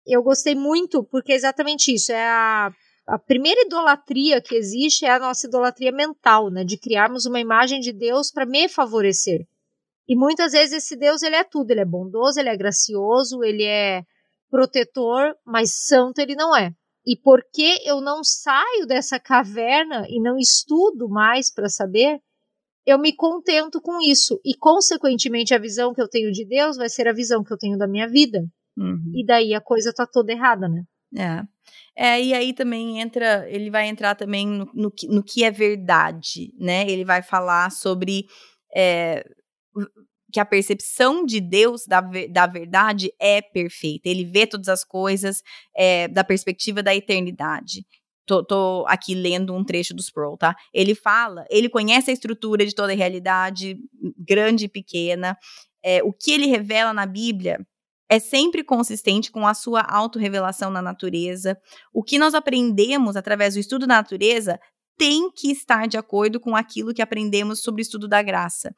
Eu gostei muito porque é exatamente isso. É a, a primeira idolatria que existe é a nossa idolatria mental, né, de criarmos uma imagem de Deus para me favorecer. E muitas vezes esse Deus ele é tudo, ele é bondoso, ele é gracioso, ele é protetor, mas santo ele não é. E porque eu não saio dessa caverna e não estudo mais para saber, eu me contento com isso. E, consequentemente, a visão que eu tenho de Deus vai ser a visão que eu tenho da minha vida. Uhum. E daí a coisa tá toda errada, né? É. É, e aí também entra, ele vai entrar também no, no, que, no que é verdade, né? Ele vai falar sobre é, que a percepção de Deus da, da verdade é perfeita. Ele vê todas as coisas é, da perspectiva da eternidade. Tô, tô, aqui lendo um trecho do Sproul, tá? Ele fala, ele conhece a estrutura de toda a realidade, grande e pequena. É, o que ele revela na Bíblia é sempre consistente com a sua autorrevelação na natureza. O que nós aprendemos através do estudo da natureza tem que estar de acordo com aquilo que aprendemos sobre o estudo da graça.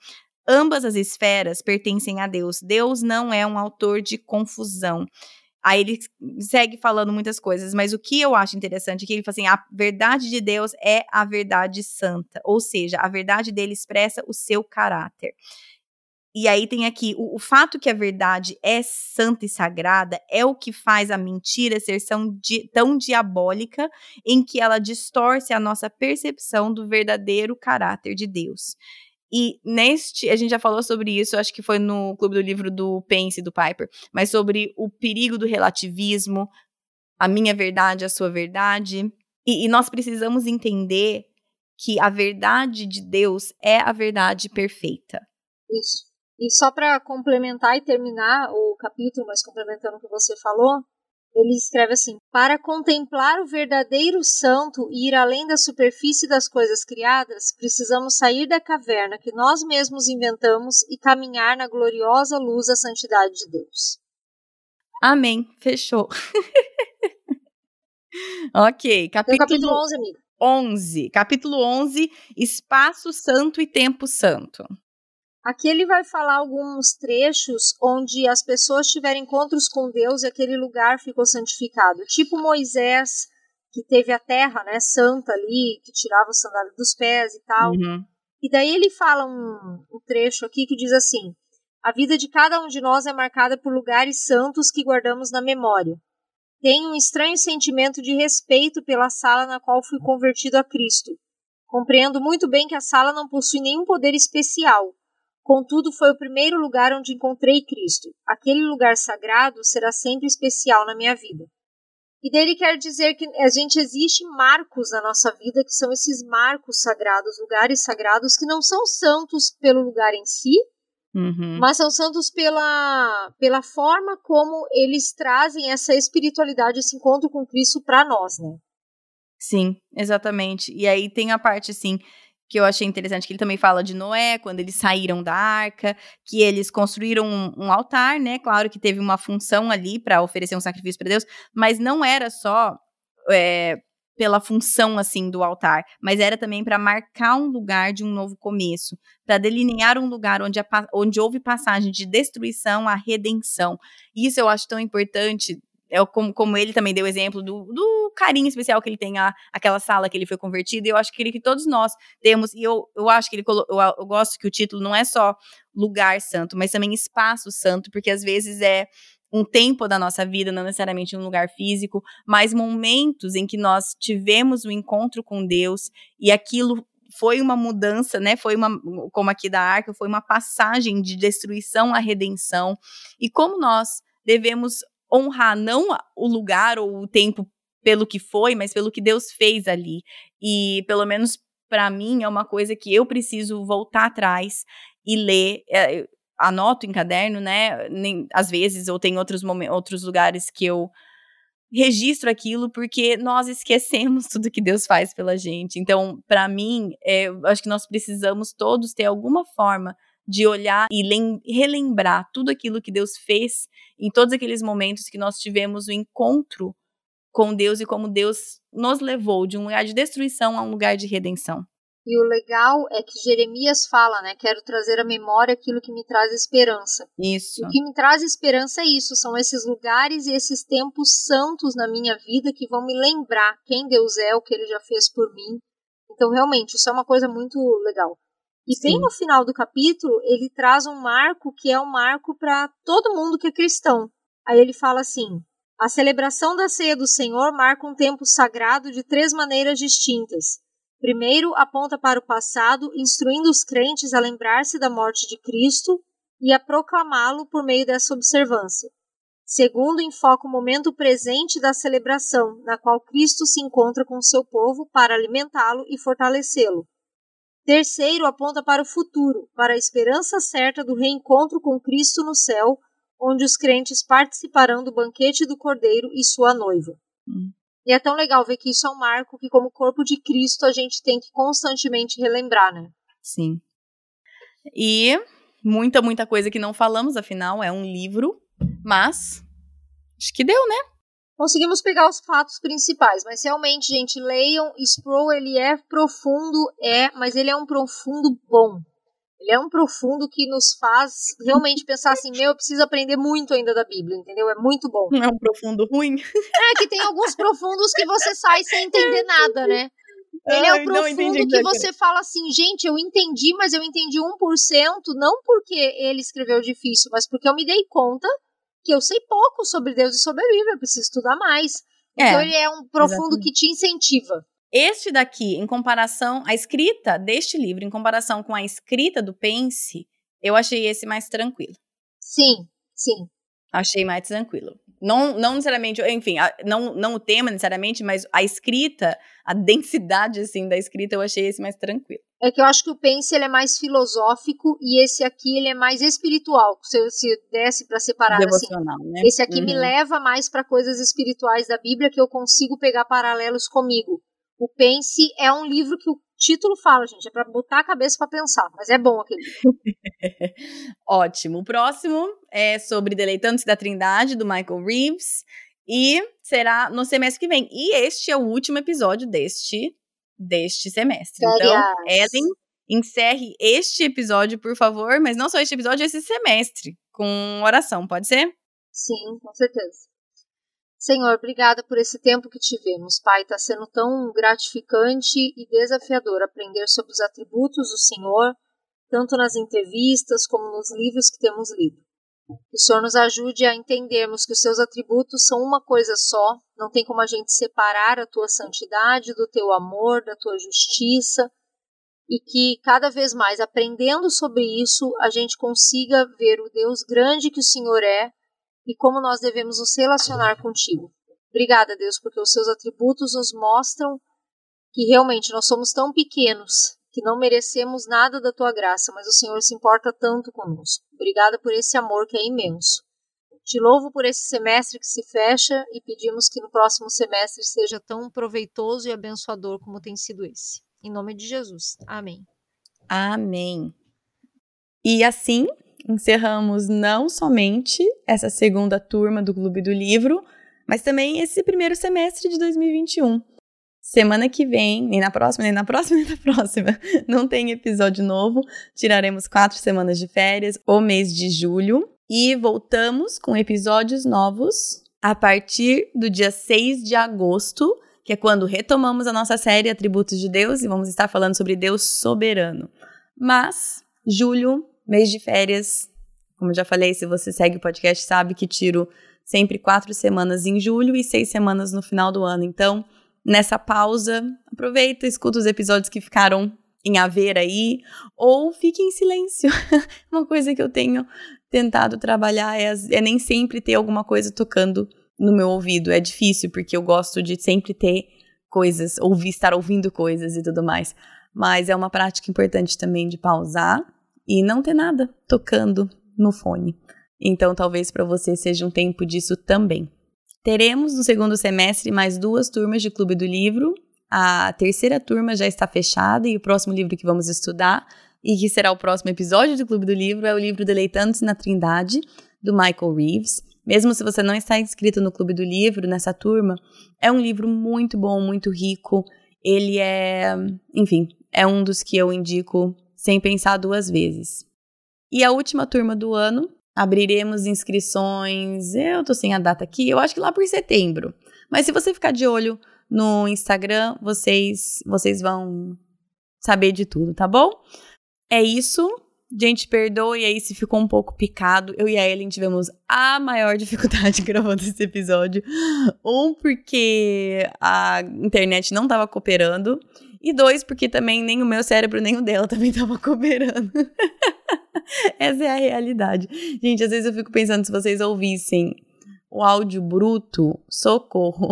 Ambas as esferas pertencem a Deus. Deus não é um autor de confusão. Aí ele segue falando muitas coisas, mas o que eu acho interessante é que ele fala assim: a verdade de Deus é a verdade santa, ou seja, a verdade dele expressa o seu caráter. E aí tem aqui o, o, fato que a verdade é santa e sagrada é o que faz a mentira ser di, tão diabólica em que ela distorce a nossa percepção do verdadeiro caráter de Deus. E neste, a gente já falou sobre isso, acho que foi no Clube do Livro do Pense, do Piper, mas sobre o perigo do relativismo, a minha verdade, a sua verdade. E, e nós precisamos entender que a verdade de Deus é a verdade perfeita. Isso. E só para complementar e terminar o capítulo, mas complementando o que você falou, ele escreve assim: Para contemplar o verdadeiro santo e ir além da superfície das coisas criadas, precisamos sair da caverna que nós mesmos inventamos e caminhar na gloriosa luz da santidade de Deus. Amém. Fechou. ok, capítulo, capítulo 11, amiga. 11. Capítulo 11: Espaço Santo e Tempo Santo. Aqui ele vai falar alguns trechos onde as pessoas tiveram encontros com Deus e aquele lugar ficou santificado. Tipo Moisés, que teve a terra né, santa ali, que tirava o sandália dos pés e tal. Uhum. E daí ele fala um, um trecho aqui que diz assim: A vida de cada um de nós é marcada por lugares santos que guardamos na memória. Tenho um estranho sentimento de respeito pela sala na qual fui convertido a Cristo. Compreendo muito bem que a sala não possui nenhum poder especial Contudo, foi o primeiro lugar onde encontrei Cristo. Aquele lugar sagrado será sempre especial na minha vida. E dele quer dizer que a gente existe marcos na nossa vida que são esses marcos sagrados, lugares sagrados que não são santos pelo lugar em si, uhum. mas são santos pela, pela forma como eles trazem essa espiritualidade, esse encontro com Cristo para nós, né? Sim, exatamente. E aí tem a parte assim que eu achei interessante, que ele também fala de Noé, quando eles saíram da arca, que eles construíram um, um altar, né? Claro que teve uma função ali para oferecer um sacrifício para Deus, mas não era só é, pela função assim do altar, mas era também para marcar um lugar de um novo começo, para delinear um lugar onde, a, onde houve passagem de destruição à redenção. Isso eu acho tão importante é como, como ele também deu exemplo do, do carinho especial que ele tem aquela sala que ele foi convertido, e eu acho que, ele, que todos nós temos, e eu, eu acho que ele eu, eu gosto que o título não é só lugar santo, mas também espaço santo, porque às vezes é um tempo da nossa vida, não necessariamente um lugar físico, mas momentos em que nós tivemos um encontro com Deus e aquilo foi uma mudança, né? Foi uma, como aqui da arca, foi uma passagem de destruição à redenção. E como nós devemos honrar não o lugar ou o tempo pelo que foi, mas pelo que Deus fez ali. E pelo menos para mim é uma coisa que eu preciso voltar atrás e ler. É, anoto em caderno, né? Nem, às vezes, ou tem outros outros lugares que eu registro aquilo porque nós esquecemos tudo que Deus faz pela gente. Então, para mim, é, acho que nós precisamos todos ter alguma forma de olhar e relembrar tudo aquilo que Deus fez em todos aqueles momentos que nós tivemos o encontro com Deus e como Deus nos levou de um lugar de destruição a um lugar de redenção. E o legal é que Jeremias fala, né? Quero trazer à memória aquilo que me traz esperança. Isso. o que me traz esperança é isso, são esses lugares e esses tempos santos na minha vida que vão me lembrar quem Deus é, o que ele já fez por mim. Então, realmente, isso é uma coisa muito legal. E Sim. bem no final do capítulo, ele traz um marco que é um marco para todo mundo que é cristão. Aí ele fala assim: a celebração da ceia do Senhor marca um tempo sagrado de três maneiras distintas. Primeiro, aponta para o passado, instruindo os crentes a lembrar-se da morte de Cristo e a proclamá-lo por meio dessa observância. Segundo, enfoca o momento presente da celebração, na qual Cristo se encontra com seu povo para alimentá-lo e fortalecê-lo. Terceiro, aponta para o futuro, para a esperança certa do reencontro com Cristo no céu, onde os crentes participarão do banquete do Cordeiro e sua noiva. Hum. E é tão legal ver que isso é um marco que, como corpo de Cristo, a gente tem que constantemente relembrar, né? Sim. E muita, muita coisa que não falamos, afinal, é um livro, mas acho que deu, né? Conseguimos pegar os fatos principais, mas realmente, gente, leiam. Sproul, ele é profundo, é, mas ele é um profundo bom. Ele é um profundo que nos faz realmente pensar assim, meu, eu preciso aprender muito ainda da Bíblia, entendeu? É muito bom. Não é um profundo ruim? É que tem alguns profundos que você sai sem entender nada, né? Ele é o profundo que você fala assim, gente, eu entendi, mas eu entendi 1%, não porque ele escreveu difícil, mas porque eu me dei conta que eu sei pouco sobre Deus e sobre a Bíblia, eu preciso estudar mais. Então é, ele é um profundo exatamente. que te incentiva. Este daqui, em comparação, a escrita deste livro, em comparação com a escrita do Pense, eu achei esse mais tranquilo. Sim, sim. Achei mais tranquilo. Não, não necessariamente, enfim, não, não o tema necessariamente, mas a escrita, a densidade, assim, da escrita, eu achei esse mais tranquilo. É que eu acho que o Pense ele é mais filosófico e esse aqui ele é mais espiritual. Se, se desse para separar assim, né? esse aqui uhum. me leva mais para coisas espirituais da Bíblia que eu consigo pegar paralelos comigo. O Pense é um livro que o título fala, gente, é para botar a cabeça para pensar, mas é bom aquele livro. Ótimo. O próximo é sobre Deleitando-se da Trindade, do Michael Reeves, e será no semestre que vem. E este é o último episódio deste deste semestre. Então, Ellen, encerre este episódio, por favor, mas não só este episódio, esse semestre, com oração, pode ser? Sim, com certeza. Senhor, obrigada por esse tempo que tivemos, Pai. Está sendo tão gratificante e desafiador aprender sobre os atributos do Senhor, tanto nas entrevistas como nos livros que temos lido. Que o Senhor nos ajude a entendermos que os seus atributos são uma coisa só, não tem como a gente separar a tua santidade do teu amor, da tua justiça, e que cada vez mais aprendendo sobre isso, a gente consiga ver o Deus grande que o Senhor é e como nós devemos nos relacionar contigo. Obrigada, Deus, porque os seus atributos nos mostram que realmente nós somos tão pequenos que não merecemos nada da tua graça, mas o Senhor se importa tanto conosco. Obrigada por esse amor que é imenso. Te louvo por esse semestre que se fecha e pedimos que no próximo semestre seja tão proveitoso e abençoador como tem sido esse. Em nome de Jesus. Amém. Amém. E assim encerramos não somente essa segunda turma do Clube do Livro, mas também esse primeiro semestre de 2021. Semana que vem, nem na próxima, nem na próxima, nem na próxima, não tem episódio novo. Tiraremos quatro semanas de férias, o mês de julho, e voltamos com episódios novos a partir do dia 6 de agosto, que é quando retomamos a nossa série Atributos de Deus e vamos estar falando sobre Deus soberano. Mas, julho mês de férias. Como já falei, se você segue o podcast, sabe que tiro sempre quatro semanas em julho e seis semanas no final do ano. Então, nessa pausa, aproveita, escuta os episódios que ficaram em haver aí, ou fique em silêncio. Uma coisa que eu tenho tentado trabalhar é, é nem sempre ter alguma coisa tocando no meu ouvido. É difícil, porque eu gosto de sempre ter coisas, ouvir, estar ouvindo coisas e tudo mais. Mas é uma prática importante também de pausar e não ter nada tocando no fone. Então, talvez para você seja um tempo disso também. Teremos no segundo semestre mais duas turmas de Clube do Livro. A terceira turma já está fechada e o próximo livro que vamos estudar e que será o próximo episódio do Clube do Livro é o livro Deleitando-se na Trindade, do Michael Reeves. Mesmo se você não está inscrito no Clube do Livro, nessa turma, é um livro muito bom, muito rico. Ele é, enfim, é um dos que eu indico sem pensar duas vezes. E a última turma do ano, abriremos inscrições, eu tô sem a data aqui, eu acho que lá por setembro. Mas se você ficar de olho no Instagram, vocês vocês vão saber de tudo, tá bom? É isso. Gente, perdoe aí se ficou um pouco picado. Eu e a Ellen tivemos a maior dificuldade gravando esse episódio. Um, porque a internet não estava cooperando. E dois, porque também nem o meu cérebro nem o dela também tava cooperando. Essa é a realidade. Gente, às vezes eu fico pensando se vocês ouvissem o áudio bruto, socorro.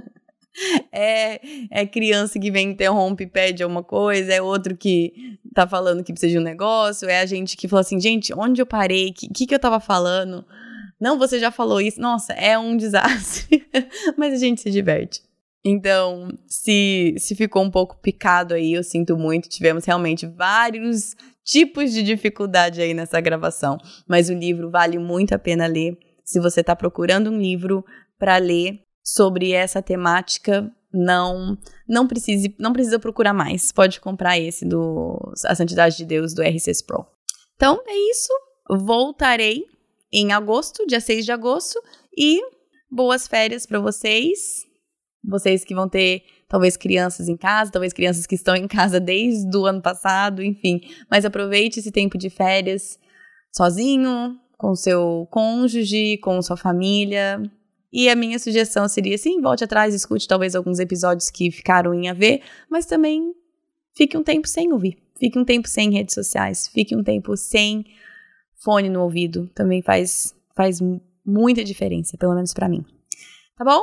é, é criança que vem, interrompe e pede alguma coisa, é outro que tá falando que precisa de um negócio, é a gente que falou assim, gente, onde eu parei? O que, que, que eu tava falando? Não, você já falou isso. Nossa, é um desastre. Mas a gente se diverte. Então, se, se ficou um pouco picado aí, eu sinto muito. Tivemos realmente vários tipos de dificuldade aí nessa gravação. Mas o livro vale muito a pena ler. Se você está procurando um livro para ler sobre essa temática, não não precise não precisa procurar mais. Pode comprar esse do A Santidade de Deus do RCS Pro. Então é isso. Voltarei em agosto, dia 6 de agosto, e boas férias para vocês. Vocês que vão ter talvez crianças em casa, talvez crianças que estão em casa desde o ano passado, enfim. Mas aproveite esse tempo de férias sozinho, com seu cônjuge, com sua família. E a minha sugestão seria, sim, volte atrás, escute talvez alguns episódios que ficaram em a ver, mas também fique um tempo sem ouvir. Fique um tempo sem redes sociais, fique um tempo sem fone no ouvido. Também faz, faz muita diferença, pelo menos para mim. Tá bom?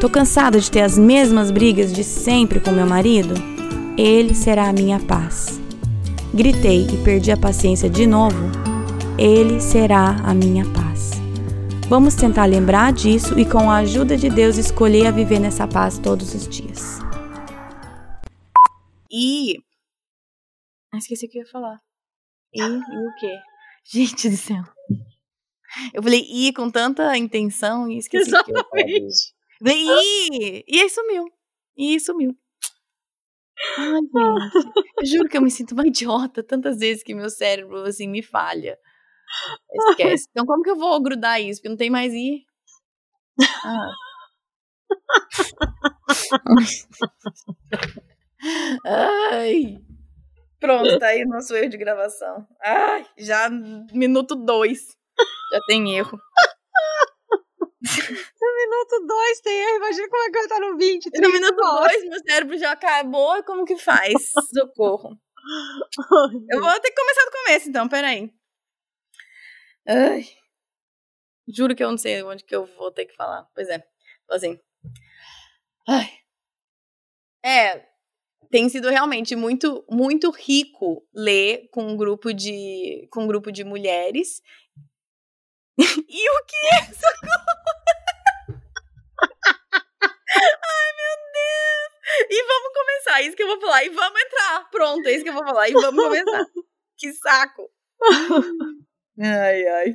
Tô cansada de ter as mesmas brigas de sempre com meu marido? Ele será a minha paz gritei e perdi a paciência de novo, Ele será a minha paz. Vamos tentar lembrar disso e, com a ajuda de Deus, escolher a viver nessa paz todos os dias. E. Ah, esqueci o que eu ia falar. E, e o quê? Gente do céu. Eu falei i com tanta intenção e esqueci o que eu ia falar. I! E aí sumiu. E sumiu. Ai, gente. Eu juro que eu me sinto uma idiota tantas vezes que meu cérebro, assim, me falha. Esquece. Então, como que eu vou grudar isso? Porque não tem mais ir. Ah. Ai. Pronto, tá aí o nosso erro de gravação. Ai, já minuto dois. Já tem erro. Minuto 2 tem erro, imagina como é que vai estar no 20. No minuto 2, meu cérebro já acabou, como que faz? Socorro. Eu vou ter que começar do começo, então, peraí. Ai. Juro que eu não sei onde que eu vou ter que falar. Pois é. Assim. Ai. É, tem sido realmente muito muito rico ler com um grupo de com um grupo de mulheres. e o que é socorro? Ai, meu Deus! E vamos começar, é isso que eu vou falar. E vamos entrar. Pronto, é isso que eu vou falar. E vamos começar. que saco. Ai, ai.